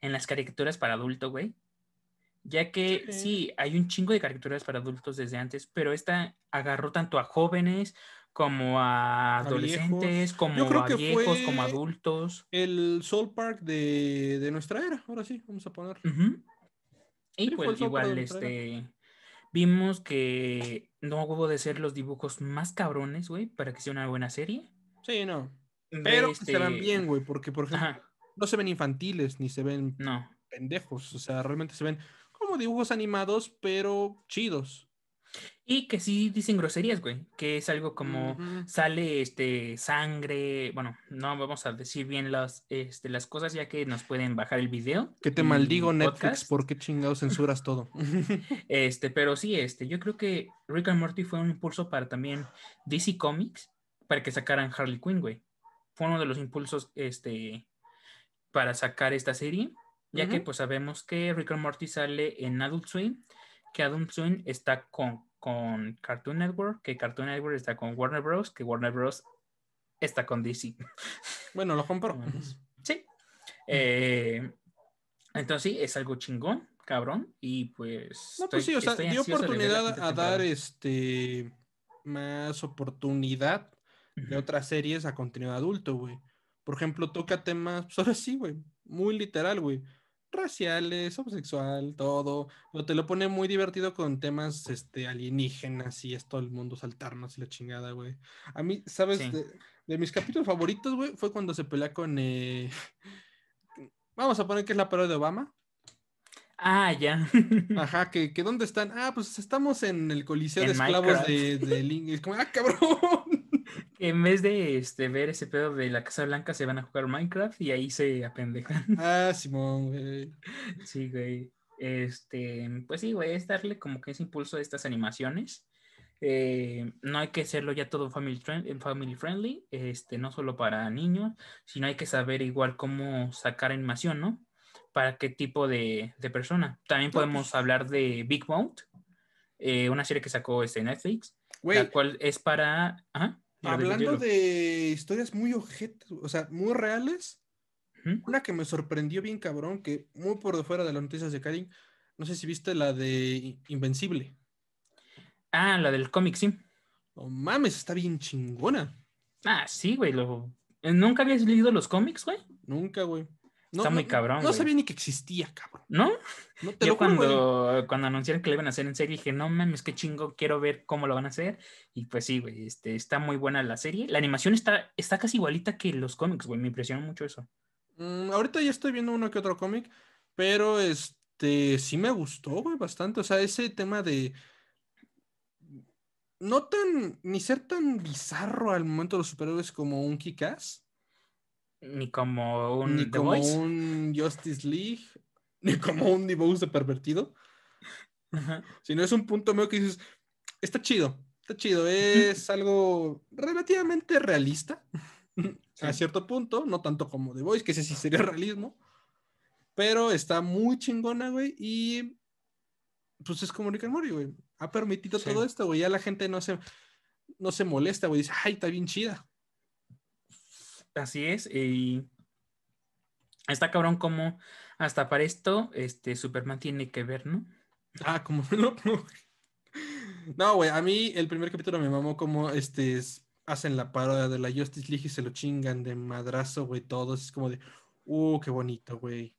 en las caricaturas para adulto, güey. Ya que Sí. sí, hay un chingo de caricaturas para adultos desde antes, pero esta agarró tanto a jóvenes como a adolescentes, como Yo creo a que viejos, como adultos. El Soul Park de, de nuestra era. Ahora sí, vamos a poner. Ujú. Y Sí, fue pues igual este vimos que no hubo de ser los dibujos más cabrones, güey, para que sea una buena serie. Sí, no. Pero ven este- bien, güey. Porque, por ejemplo, Ajá, no se ven infantiles ni se ven no. pendejos. O sea, realmente se ven como dibujos animados, pero chidos. Y que sí dicen groserías, güey, que es algo como sale este sangre, bueno, no vamos a decir bien las, este, las cosas ya que nos pueden bajar el video. Que te maldigo Netflix, podcast. ¿por qué chingados censuras todo? Este, pero sí, este, yo creo que Rick and Morty fue un impulso para también DC Comics para que sacaran Harley Quinn, güey. Fue uno de los impulsos, este, para sacar esta serie, ya que pues sabemos que Rick and Morty sale en Adult Swim, que Adult Swim está con, con Cartoon Network, que Cartoon Network está con Warner Bros., que Warner Bros. está con DC. bueno, lo compró. Sí. Eh, entonces sí, es algo chingón, cabrón, y pues... No, pues sí, o sea, dio oportunidad a dar este más oportunidad de otras series a contenido adulto, güey. Por ejemplo, toca temas, pues ahora sí, güey, muy literal, güey. Raciales, homosexual, todo. Pero te lo pone muy divertido con temas este, alienígenas y es todo el mundo saltarnos y la chingada, güey. A mí, ¿sabes? Sí. De, de mis capítulos favoritos, güey, fue cuando se pelea con. eh, Vamos a poner que es la parodia de Obama. Ah, ya. Ajá, que, que ¿dónde están? Ah, pues estamos en el Coliseo de Esclavos de, Minecraft. de Link. Es como, ah, cabrón. En vez de este, ver ese pedo de la Casa Blanca, se van a jugar Minecraft y ahí se apendejan. Ah, Simón, güey. Sí, güey. Este, pues sí, güey, es darle como que ese impulso a estas animaciones. Eh, no hay que hacerlo ya todo family, friend- family friendly, este, no solo para niños, sino hay que saber igual cómo sacar animación, ¿no? Para qué tipo de, de persona. También No, podemos pues- hablar de Big Mouth, eh, una serie que sacó este Netflix, la cual es para... Dilo, hablando de historias muy objetas, o sea, muy reales, una que me sorprendió bien cabrón, que muy por de fuera de las noticias de Karin, no sé si viste la de Invencible. Ah, la del cómic, sí. No mames, está bien chingona. Ah, sí, güey. Lo... ¿Nunca habías leído los cómics, güey? Nunca, güey. No, Está muy no- cabrón, No sabía ni que existía, cabrón. ¿No? No te Yo lo juro, cuando, cuando anunciaron que le iban a hacer en serie dije, no mames, qué chingo, quiero ver cómo lo van a hacer. Y pues sí, güey, este, está muy buena la serie. La animación está, está casi igualita que los cómics, güey. Me impresionó mucho eso. Mm, ahorita ya estoy viendo uno que otro cómic, pero este sí me gustó, güey, bastante. O sea, ese tema de no tan, ni ser tan bizarro al momento de los superhéroes como un Kick-Ass, Ni como un ni The como Voice. un Justice League, ni como un Divorce de pervertido, Ajá. sino es un punto medio que dices, está chido, está chido, es algo relativamente realista a cierto punto, no tanto como The Voice, que ese sí sería realismo, pero está muy chingona, güey, y pues es como Rick and Morty, güey. Ha permitido Sí. todo esto, güey. Ya la gente no se, no se molesta, güey. Dice, ay, está bien chida. Así es. Y está cabrón como hasta para esto, este Superman tiene que ver, ¿no? Ah, como no, no. Güey, a mí el primer capítulo me mamó como este es- hacen la parodia de la Justice League y se lo chingan de madrazo, güey, todos. Es como de, uh, qué bonito, güey.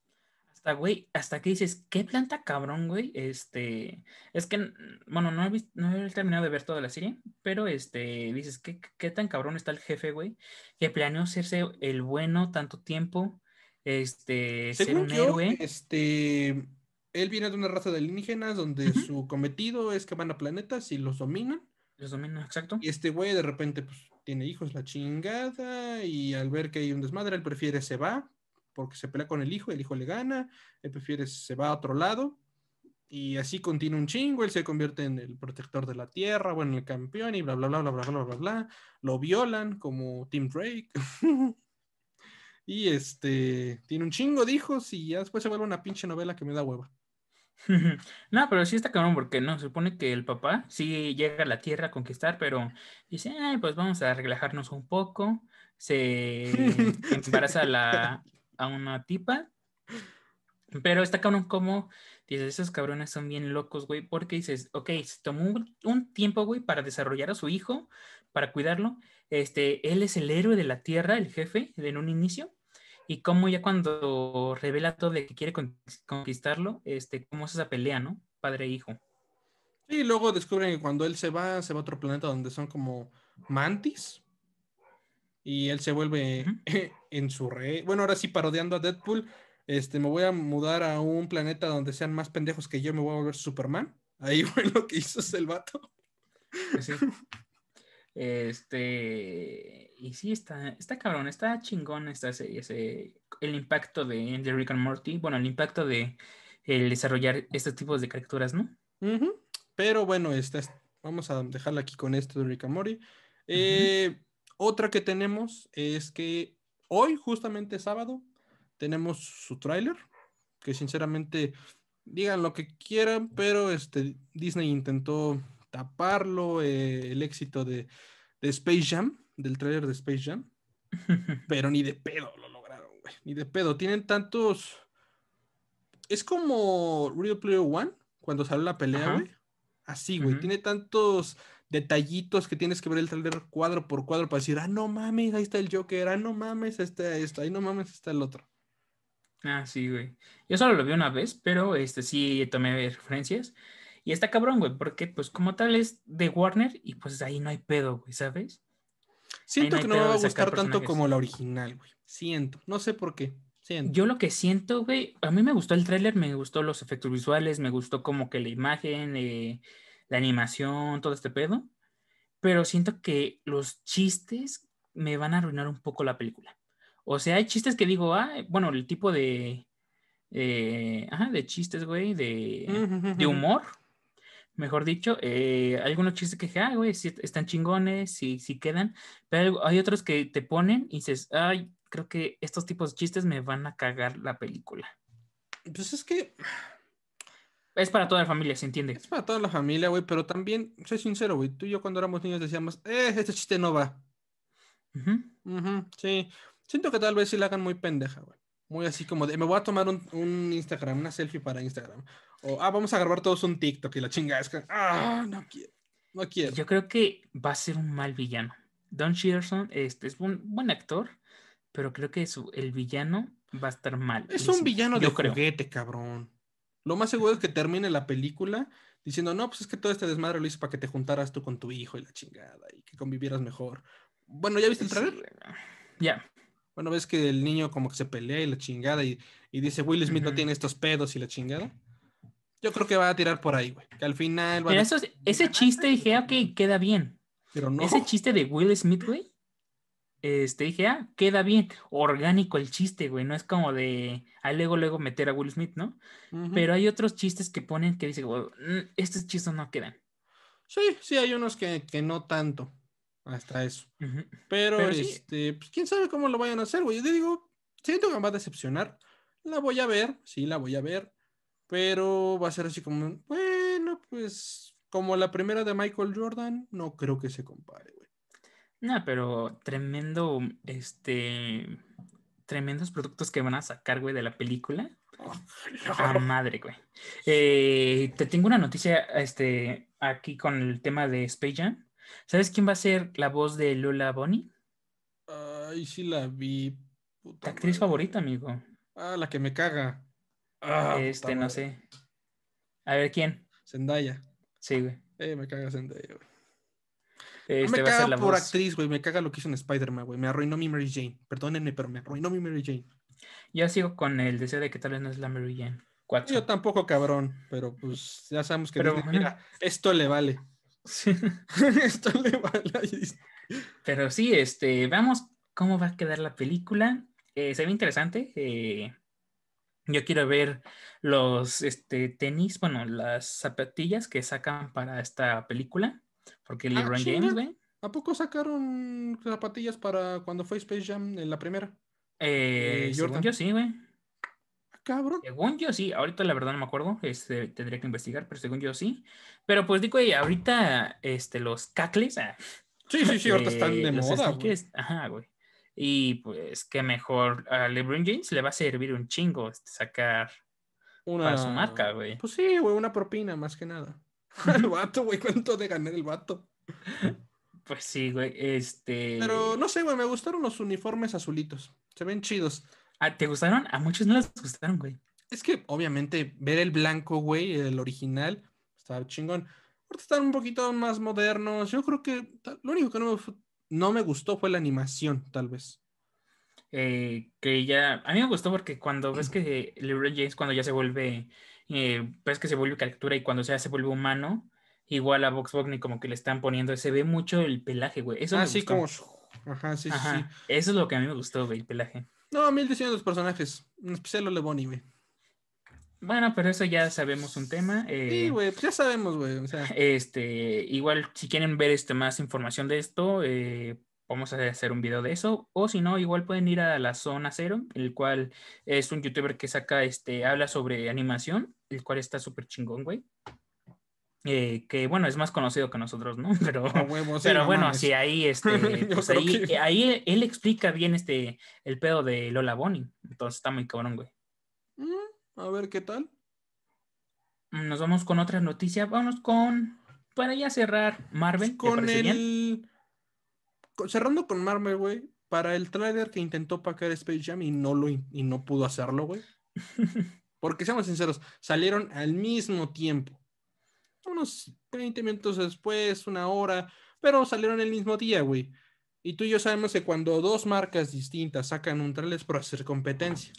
Hasta, güey, hasta que dices, ¿qué planta cabrón, güey? Este, es que, bueno, no he, vis- no he terminado de ver toda la serie, pero este, dices, ¿qué, qué tan cabrón está el jefe, güey? Que planeó hacerse el bueno tanto tiempo, este, ser un yo, héroe. este, él viene de una raza de alienígenas donde su cometido es que van a planetas y los dominan. Los domina, exacto. Y este güey de repente pues tiene hijos la chingada y al ver que hay un desmadre él prefiere se va porque se pelea con el hijo, el hijo le gana, él prefiere se va a otro lado y así continúa un chingo, él se convierte en el protector de la tierra, bueno, el campeón y bla bla bla bla bla bla bla bla, lo violan como Tim Drake. y este tiene un chingo de hijos y ya después se vuelve una pinche novela que me da hueva. No, pero sí está cabrón porque no, se supone que el papá sí llega a la tierra a conquistar, pero dice, ay, pues vamos a relajarnos un poco. Se embaraza la, a una tipa, pero está cabrón como, dices, esos cabrones son bien locos, güey, porque dices, ok, se tomó un, un tiempo, güey, para desarrollar a su hijo, para cuidarlo. Este, él es el héroe de la tierra, el jefe, en un inicio. Y cómo ya cuando revela todo de que quiere con- conquistarlo, este, cómo es esa pelea, ¿no? Padre e hijo. Y luego descubren que cuando él se va, se va a otro planeta donde son como mantis. Y él se vuelve. en su rey. Bueno, ahora sí, parodiando a Deadpool. Este, me voy a mudar a un planeta donde sean más pendejos que yo, me voy a volver Superman. Ahí fue lo que hizo el vato. Pues este, y sí, está, está cabrón, está chingón esta serie, ese, el impacto de, de Rick and Morty, bueno, el impacto de el desarrollar estos tipos de caricaturas, ¿no? Pero bueno, esta, vamos a dejarla aquí con esto de Rick and Morty. Eh, otra que tenemos es que hoy, justamente sábado, tenemos su tráiler, que sinceramente digan lo que quieran, pero este, Disney intentó taparlo, eh, el éxito de, Space Jam, del trailer de Space Jam, pero ni de pedo lo lograron, güey, ni de pedo. Tienen tantos... Es como Real Player One, cuando salió la pelea, güey. Así, güey. Tiene tantos detallitos que tienes que ver el trailer cuadro por cuadro para decir, ah, no mames, ahí está el Joker, ah, no mames, está esto, ahí no mames, está el otro. Ah, sí, güey. Yo solo lo vi una vez, pero este sí tomé referencias. Y está cabrón, güey, porque pues como tal es de Warner y pues ahí no hay pedo, güey, ¿sabes? Siento que no me va a gustar tanto como la original, güey. Siento, no sé por qué. Siento. Yo lo que siento, güey, a mí me gustó el tráiler, me gustó los efectos visuales, me gustó como que la imagen, eh, la animación, todo este pedo, pero siento que los chistes me van a arruinar un poco la película. O sea, hay chistes que digo, ah, bueno, el tipo de, eh, ajá, de chistes, güey, de, de humor, mejor dicho, eh, algunos chistes que ah, güey, están chingones, sí, sí quedan, pero hay otros que te ponen y dices, ay, creo que estos tipos de chistes me van a cagar la película. Pues es que es para toda la familia, se entiende. Es para toda la familia, güey, pero también, soy sincero, güey, tú y yo cuando éramos niños decíamos, eh, este chiste no va. sí, siento que tal vez sí la hagan muy pendeja, güey. Muy así como de, me voy a tomar un, un, Instagram, una selfie para Instagram. O, ah, vamos a grabar todos un TikTok y la chinga es que, ah, no quiero, no quiero. Yo creo que va a ser un mal villano. Don Shearson este, es un buen actor, pero creo que su, el villano va a estar mal. Es un villano de juguete, cabrón. Lo más seguro es que termine la película diciendo, no, pues es que todo este desmadre lo hice para que te juntaras tú con tu hijo y la chingada y que convivieras mejor. Bueno, ¿ya viste el trailer? Ya. Bueno, ves que el niño como que se pelea y la chingada y, dice, Will Smith no tiene estos pedos y la chingada. Yo creo que va a tirar por ahí, güey. Que al final Pero eso, ese chiste dije, ok, queda bien. Pero no. Ese chiste de Will Smith, güey, este, dije, ah, queda bien, orgánico el chiste, güey, no es como de, ahí luego, luego meter a Will Smith, ¿no? Pero hay otros chistes que ponen que dicen, mm, estos chistes no quedan. Sí, sí, hay unos que, no tanto, hasta eso. Pero, este, pues quién sabe cómo lo vayan a hacer, güey. Yo digo, siento que me va a decepcionar, la voy a ver, sí, la voy a ver, pero va a ser así como, bueno, pues, como la primera de Michael Jordan, no creo que se compare. No, pero tremendo, este, tremendos productos que van a sacar, güey, de la película. Oh, madre, güey. Eh, te tengo una noticia, este, aquí con el tema de Space Jam. ¿Sabes quién va a ser la voz de Lola Bonnie? Ay, sí la vi. actriz favorita, amigo. Ah, la que me caga. Ah, este, no sé. A ver, ¿quién? Zendaya. Sí, güey. Eh, me caga Zendaya, güey me este, caga por actriz, güey. Me caga lo que hizo en Spider-Man, güey. Me arruinó mi Mary Jane. Perdónenme, pero me arruinó mi Mary Jane. Yo sigo con el deseo de que tal vez no es la Mary Jane. Yo tampoco, cabrón. Pero pues ya sabemos que. mira, esto le vale. esto le vale. pero sí, este. Veamos cómo va a quedar la película. Eh, se ve interesante. Eh, yo quiero ver los este, tenis, bueno, las zapatillas que sacan para esta película. Porque ah, LeBron James, güey. ¿A poco sacaron zapatillas para cuando fue Space Jam en la primera? Eh, eh según yo sí, güey. Ah, cabrón. Según yo sí, ahorita la verdad no me acuerdo, este, tendría que investigar, pero según yo sí. Pero pues digo, ahorita este, los cacles. Ah, sí, sí, sí, ahorita están de moda. Ajá, güey. Y pues qué mejor a LeBron James le va a servir un chingo este, sacar una... para su marca, güey. Pues sí, güey, una propina más que nada. el vato, güey, ¿cuánto de ganar el vato? Pues sí, güey, este... Pero no sé, güey, me gustaron los uniformes azulitos. Se ven chidos. ¿Ah, ¿Te gustaron? A muchos no les gustaron, güey. Es que, obviamente, ver el blanco, güey, el original, está chingón. Ahorita están un poquito más modernos. Yo creo que lo único que no me, no me gustó fue la animación, tal vez. Eh, que ya... A mí me gustó porque cuando ves que LeBron James, cuando ya se vuelve eh, pues que se vuelve caricatura y cuando se se vuelve humano, igual a Vox Bogni como que le están poniendo, se ve mucho el pelaje, güey. Eso ah, me sí, gustó. como. Ajá, sí, sí, sí. Eso es lo que a mí me gustó, güey, el pelaje. No, a mí el diseño de los personajes, en especial Ole Bonnie, güey. Bueno, pero eso ya sabemos un tema. Sí, eh, güey, pues ya sabemos, güey. O sea, Este, igual, si quieren ver este, más información de esto, eh, vamos a hacer un video de eso. O si no, igual pueden ir a la Zona Cero, el cual es un youtuber que saca, este, habla sobre animación, el cual está súper chingón, güey. Eh, que bueno, es más conocido que nosotros, ¿no? Pero, a huevo, sí, pero no bueno, mames. sí, ahí, este, pues ahí, que- ahí él explica bien este, el pedo de Lola Bonnie. Entonces está muy cabrón, güey. Mm, a ver qué tal. Nos vamos con otra noticia. Vamos con, para ya cerrar, Marvel. ¿te Con bien? Cerrando con Marvel, güey. Para el tráiler que intentó pacar Space Jam y no, lo, y no pudo hacerlo, güey. Porque seamos sinceros, salieron al mismo tiempo. Unos 20 minutos después, una hora, pero salieron el mismo día, güey. Y tú y yo sabemos que cuando dos marcas distintas sacan un tráiler es por hacer competencia.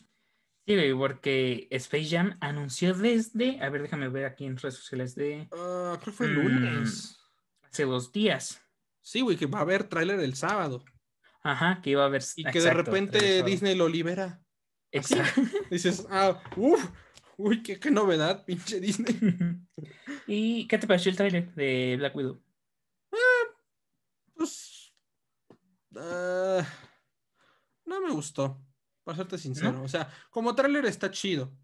Sí, güey, porque Space Jam anunció desde, a ver, déjame ver aquí en redes sociales de Ah, creo que fue el Mm. lunes. hace dos días. Sí, güey, que va a haber tráiler el sábado. Ajá, que iba a haber. Y que de repente Disney lo libera. así. Exacto. Dices, ah, uff, uy, qué, qué novedad, pinche Disney. ¿Y qué te pareció el tráiler de Black Widow? Pues. ah, no me gustó, para serte sincero. ¿No? O sea, como tráiler está chido,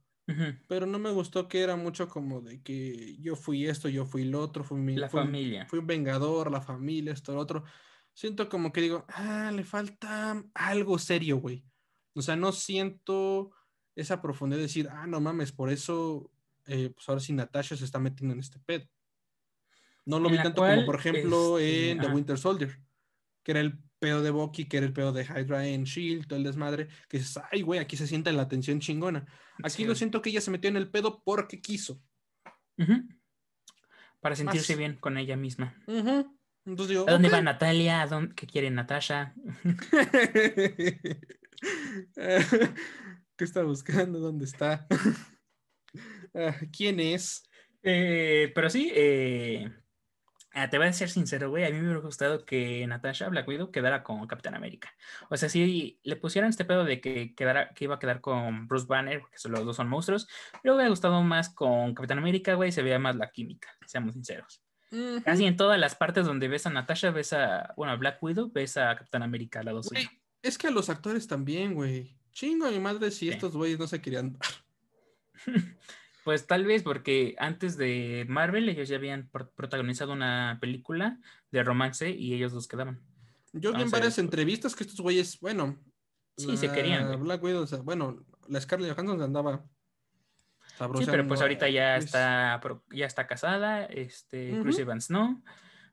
Pero no me gustó que era mucho como de que yo fui esto, yo fui lo otro, fui, mi, La fui, familia. fui un vengador, la familia, esto, lo otro. Siento como que digo, ah, le falta algo serio, güey. O sea, no siento esa profundidad de decir, ah, no mames, por eso, eh, pues ahora sí Natasha se está metiendo en este pedo. No lo En vi tanto cual, como, por ejemplo, este, en The. Winter Soldier, que era el pedo de Bucky, que era el pedo de Hydra en Shield, todo el desmadre, que dices, ay, güey, aquí se siente la tensión chingona. Aquí Sí, lo siento que ella se metió en el pedo porque quiso. Para sentirse bien con ella misma. Ujú. Entonces digo, ¿A dónde va Natalia? ¿A dónde, ¿Qué quiere Natasha? ¿Qué está buscando? ¿Dónde está? Ah, ¿Quién es? Eh, pero sí, eh, ah, te voy a ser sincero, güey. A mí me hubiera gustado que Natasha Black Widow quedara con Capitán América. O sea, si le pusieran este pedo de que, quedara, que iba a quedar con Bruce Banner, porque los dos son monstruos, me hubiera gustado más con Capitán América, güey. Se veía más la química, seamos sinceros. Casi en todas las partes donde ves a Natasha, ves a, bueno, a Black Widow, ves a Capitán América al lado suyo. es que a los actores también, güey. Chingo a mi madre si Sí. estos güeyes no se querían. Pues tal vez porque antes de Marvel ellos ya habían pro- protagonizado una película de romance y ellos dos quedaban. Yo vi en varias pues- entrevistas que estos güeyes, bueno. Sí, se querían. Black Widow, o sea, bueno, la Scarlett Johansson andaba Sí, pero pues ahorita ya está, ya está casada, este, Chris. Evans no.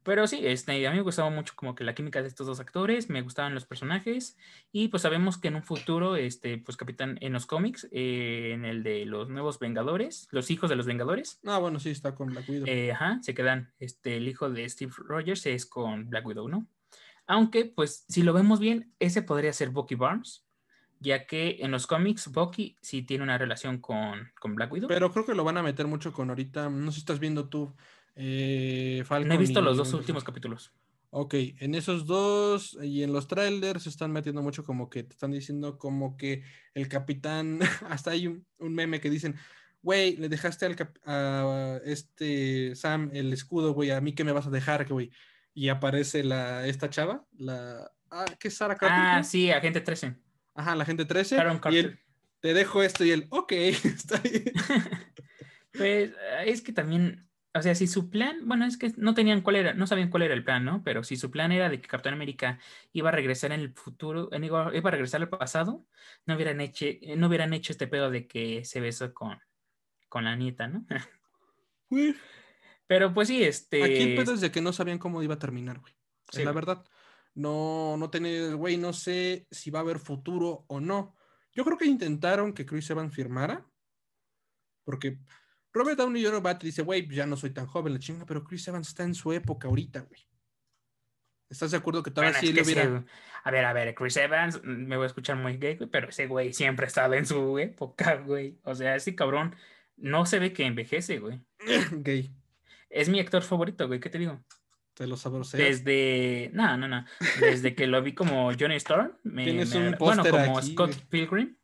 Pero sí, este, a mí me gustaba mucho como que la química de estos dos actores, me gustaban los personajes y pues sabemos que en un futuro, este, pues Capitán, en los cómics, eh, en el de los nuevos Vengadores, los hijos de los Vengadores, Ah, bueno, sí, está con Black Widow. eh, ajá, se quedan, este, el hijo de Steve Rogers es con Black Widow, ¿no? Aunque, pues, si lo vemos bien, ese podría ser Bucky Barnes, ya que en los cómics Bucky sí tiene una relación con, con Black Widow. Pero creo que lo van a meter mucho con ahorita. No sé si estás viendo tú. Eh, Falcon no he visto y los dos últimos capítulos. Ok, en esos dos y en los trailers se están metiendo mucho como que te están diciendo como que el capitán, hasta hay un, un meme que dicen, güey, le dejaste al cap- a este Sam el escudo, güey, a mí que me vas a dejar, güey. Y aparece la, esta chava, la, ah, ¿qué es Sarah Carter? Ah, sí, Agente 13. Ajá, la gente 13. Sharon y Carter. él, te dejo esto y él, ok, está bien. Pues es que también, o sea, si su plan, bueno, es que no tenían cuál era, no sabían cuál era el plan, ¿no? Pero si su plan era de que Capitán América iba a regresar en el futuro, en- iba, a regresar al pasado, no hubieran hecho, no hubieran hecho este pedo de que se besó con, con la nieta, ¿no? Pero pues sí, este. Aquí el pedo es de que no sabían cómo iba a terminar, güey. Sí, la güey. verdad. No, no tenía, güey, no sé si va a haber futuro o no. Yo creo que intentaron que Chris Evans firmara. Porque Robert Downey Jr. va y dice, güey, ya no soy tan joven, la chinga, pero Chris Evans está en su época ahorita, güey. ¿Estás de acuerdo que todavía Bueno, sí le hubiera... a ver, a ver, Chris Evans, mm, me voy a escuchar muy gay, güey, pero ese güey siempre ha estado en su época, güey. O sea, ese cabrón no se ve que envejece, güey. Gay. Es mi actor favorito, güey, ¿qué te digo? Te lo sabroseas. Desde. No, no, no. Desde que lo vi como Johnny Storm. Me, Tienes me- un bueno, como aquí, Scott güey. Pilgrim.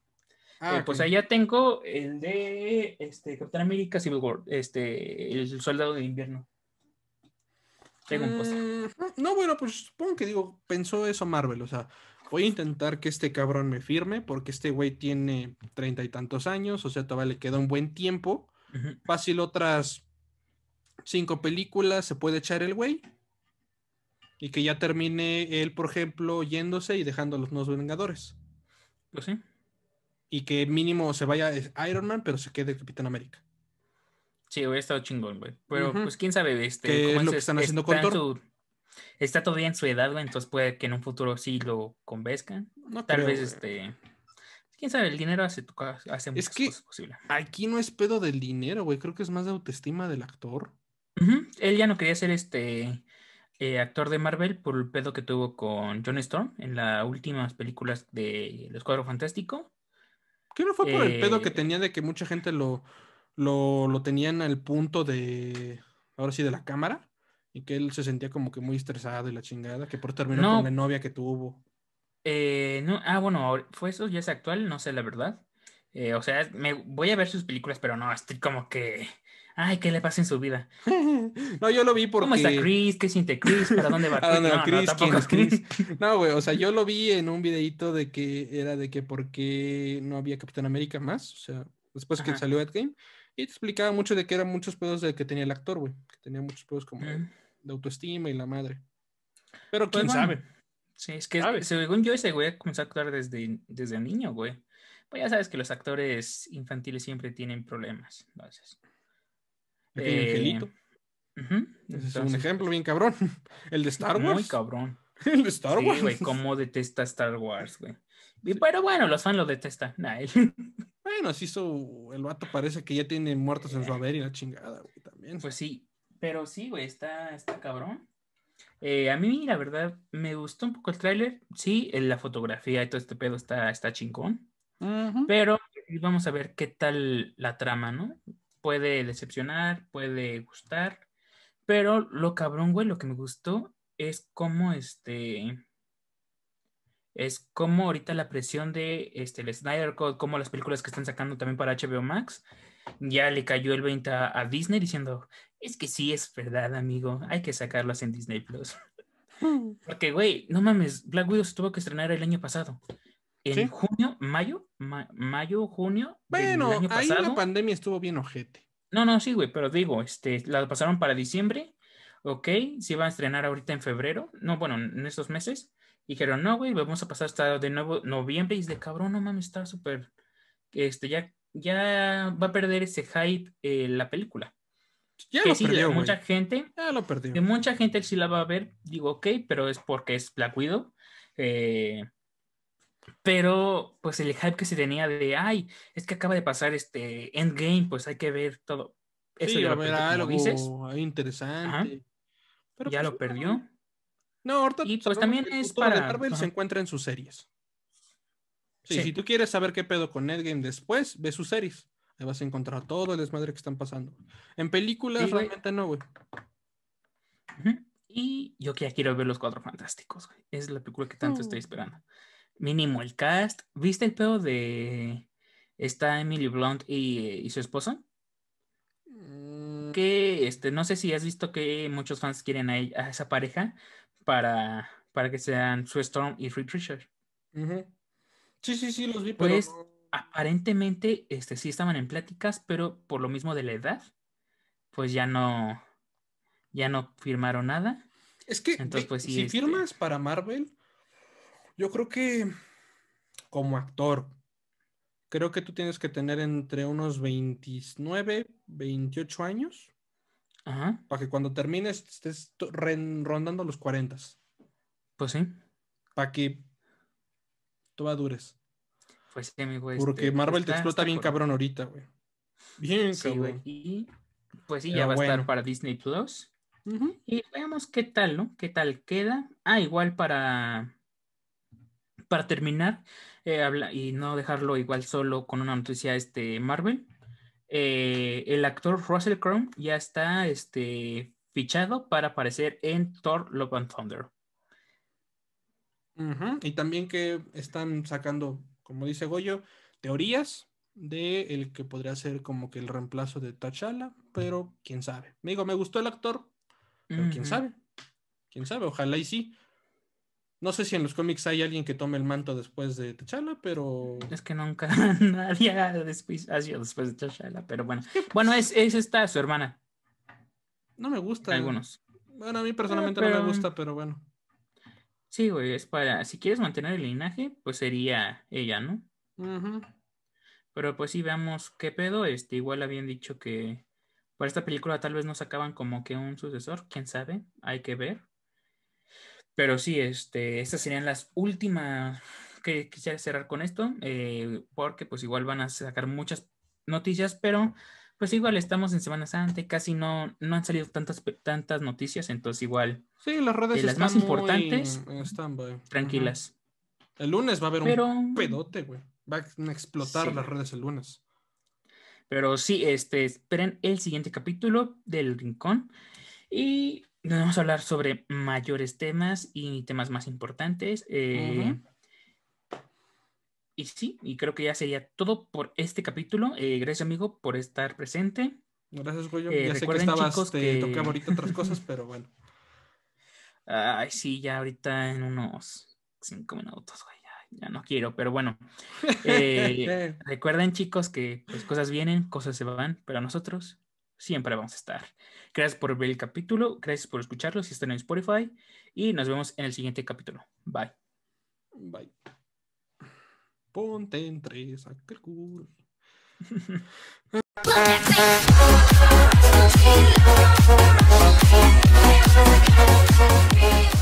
Ah, Eh, pues ok. allá tengo el de este, Capitán América Civil War. Este, el soldado de invierno. Tengo un. Mm, No, bueno, pues supongo que digo, pensó eso Marvel, o sea, voy a intentar que este cabrón me firme, porque este güey tiene treinta y tantos años, o sea, todavía le queda un buen tiempo. Fácil otras cinco películas se puede echar el güey. Y que ya termine él, por ejemplo, yéndose y dejando a los nuevos Vengadores. Pues sí. Y que mínimo se vaya es Iron Man, pero se quede Capitán América. Sí, hubiera estado chingón, güey. Pero pues quién sabe, este. ¿Qué cómo es lo es- que están haciendo está con Thor? Está todavía en su edad, güey, entonces puede que en un futuro sí lo convenzcan. No Tal creo, vez, güey. este. Quién sabe, el dinero hace, hace muchas que- cosas posibles. Aquí no es pedo del dinero, güey. Creo que es más de autoestima del actor. Él ya no quería ser este eh, actor de Marvel por el pedo que tuvo con John Storm en las últimas películas de Los Cuadros Fantástico. ¿Qué no fue por el pedo que Eh, tenía de que mucha gente lo, lo, lo tenían al punto de, ahora sí, de la cámara? Y que él se sentía como que muy estresado y la chingada, que por terminó No. con la novia que tuvo. Eh, no, ah, bueno, fue eso, ya es actual, no sé la verdad. Eh, o sea, me voy a ver sus películas, pero no, estoy como que. Ay, ¿qué le pasa en su vida? no, yo lo vi porque... ¿Cómo está Chris? ¿Qué siente Chris? ¿Para dónde va ¿A dónde va No, no, Chris? ¿Quién es Chris? No, güey, o sea, yo lo vi en un videito de que era de que por qué no había Capitán América más, o sea, después que Ajá. salió Endgame, y te explicaba mucho de que eran muchos pedos de que tenía el actor, güey, que tenía muchos pedos como de, Mm. de autoestima y la madre. Pero Pues quién bueno, sabe. Sí, es que según yo ese güey comenzó a actuar desde, desde niño, güey. Pues ya sabes que los actores infantiles siempre tienen problemas. Entonces, Pequeño eh, angelito. es un ejemplo bien cabrón. El de Star Muy Wars. cabrón. El de Star Sí, Wars. güey, cómo detesta Star Wars, güey. Sí. Pero bueno, los fans lo detestan. Nah, él- Bueno, así hizo. El vato parece que ya tiene muertos en su haber y la chingada, güey, también. Pues sí, pero sí, güey, está, está cabrón. Eh, a mí, la verdad, me gustó un poco el tráiler. Sí, la fotografía y todo este pedo está, está chingón. Ujú. Pero vamos a ver qué tal la trama, ¿no? Puede decepcionar, puede gustar. Pero lo cabrón, güey, lo que me gustó es cómo este. Es como ahorita la presión de este, el Snyder Code, como las películas que están sacando también para HBO Max, ya le cayó el 20 a, a Disney diciendo, es que sí es verdad, amigo, hay que sacarlas en Disney Plus. Porque, güey, no mames, Black Widow se tuvo que estrenar el año pasado. En Sí. junio, mayo, ma- mayo, junio Bueno, del año ahí pasado. la pandemia estuvo bien ojete. No, no, sí, güey, pero digo, este, la pasaron para diciembre, ok, se iba a estrenar ahorita en febrero, no, bueno, en estos meses, dijeron, no, güey, vamos a pasar hasta de nuevo noviembre, y es de cabrón, no mames, está súper, este, ya, ya va a perder ese hype eh, la película. Ya que lo sí, perdió, güey. mucha gente, Ya lo perdió. de mucha gente sí la va a ver, digo, ok, pero es porque es Black Widow. eh, pero, pues el hype que se tenía de, ay, es que acaba de pasar este Endgame, pues hay que ver todo. Eso sí, ya a lo ver, perdió, algo dices, interesante. Pero ya pues, lo perdió. No, ahorita Y, pues, también es de para- Marvel se encuentra en sus series. Sí, Sí. si tú quieres saber qué pedo con Endgame después, ve sus series. Ahí vas a encontrar todo el desmadre que están pasando. En películas Sí, realmente no, güey. Y yo que ya quiero ver los cuatro fantásticos, güey. Es la película que tanto estoy esperando. Mínimo el cast. ¿Viste el pedo de está Emily Blunt y, y su esposo? Mm, Que este, no sé si has visto que muchos fans quieren a, ella- a esa pareja para, para que sean Sue Storm y Reed Richards. ujú. Sí, sí, sí, los vi, Pues, pero Aparentemente, este, sí estaban en pláticas, pero por lo mismo de la edad, pues ya no, ya no firmaron nada. Es que Entonces, ve, pues, sí, si este- firmas para Marvel, yo creo que como actor, creo que tú tienes que tener entre unos 29, 28 años Ajá, para que cuando termines estés rondando los 40, pues sí. para que tú dures. Pues sí, amigo. Porque este, Marvel te está- explota está bien por- cabrón ahorita, güey. Bien Sí, güey. cabrón. Y pues sí, Pero ya va a estar para Disney Plus. Y veamos qué tal, ¿no? ¿Qué tal queda? Ah, igual para, para terminar eh, habla- y no dejarlo igual solo con una noticia este Marvel. eh, el actor Russell Crowe ya está este, fichado para aparecer en Thor Love and Thunder. Y también que están sacando, como dice Goyo, teorías de el que podría ser como que el reemplazo de T'Challa, pero quién sabe. Me digo, me gustó el actor, pero quién sabe. Quién sabe, ojalá y sí. No sé si en los cómics hay alguien que tome el manto después de T'Challa, pero. Es que nunca nadie ha después, después de T'Challa, pero bueno. Bueno, es, es esta su hermana. No me gusta. Algunos. Bueno, a mí personalmente no me gusta, pero bueno. Sí, güey, es para. Si quieres mantener el linaje, pues sería ella, ¿no? Pero pues sí, veamos qué pedo. Este, igual habían dicho que para esta película tal vez no sacaban como que un sucesor, quién sabe, hay que ver. Pero sí, este, estas serían las últimas que quisiera cerrar con esto, eh, porque pues igual van a sacar muchas noticias, pero pues igual estamos en Semana Santa y casi no, no han salido tantas, tantas noticias, entonces igual. Sí, las redes las más importantes, muy tranquilas. El lunes va a haber un pedote, güey. Va a explotar las redes el lunes. Pero sí, este, esperen el siguiente capítulo del Rincón. Y vamos a hablar sobre mayores temas y temas más importantes. Eh, y sí, y creo que ya sería todo por este capítulo. Eh, gracias, amigo, por estar presente. Gracias, Goyo. Eh, ya sé que estabas, chicos, te que... ahorita otras cosas, pero bueno. Ay, sí, ya ahorita en unos cinco minutos, güey. Ya, no quiero, pero bueno. recuerden, chicos, que pues, cosas vienen, cosas se van, pero nosotros siempre vamos a estar. Gracias por ver el capítulo, gracias por escucharlo si están en Spotify y nos vemos en el siguiente capítulo. Bye. Bye. Ponte en tres.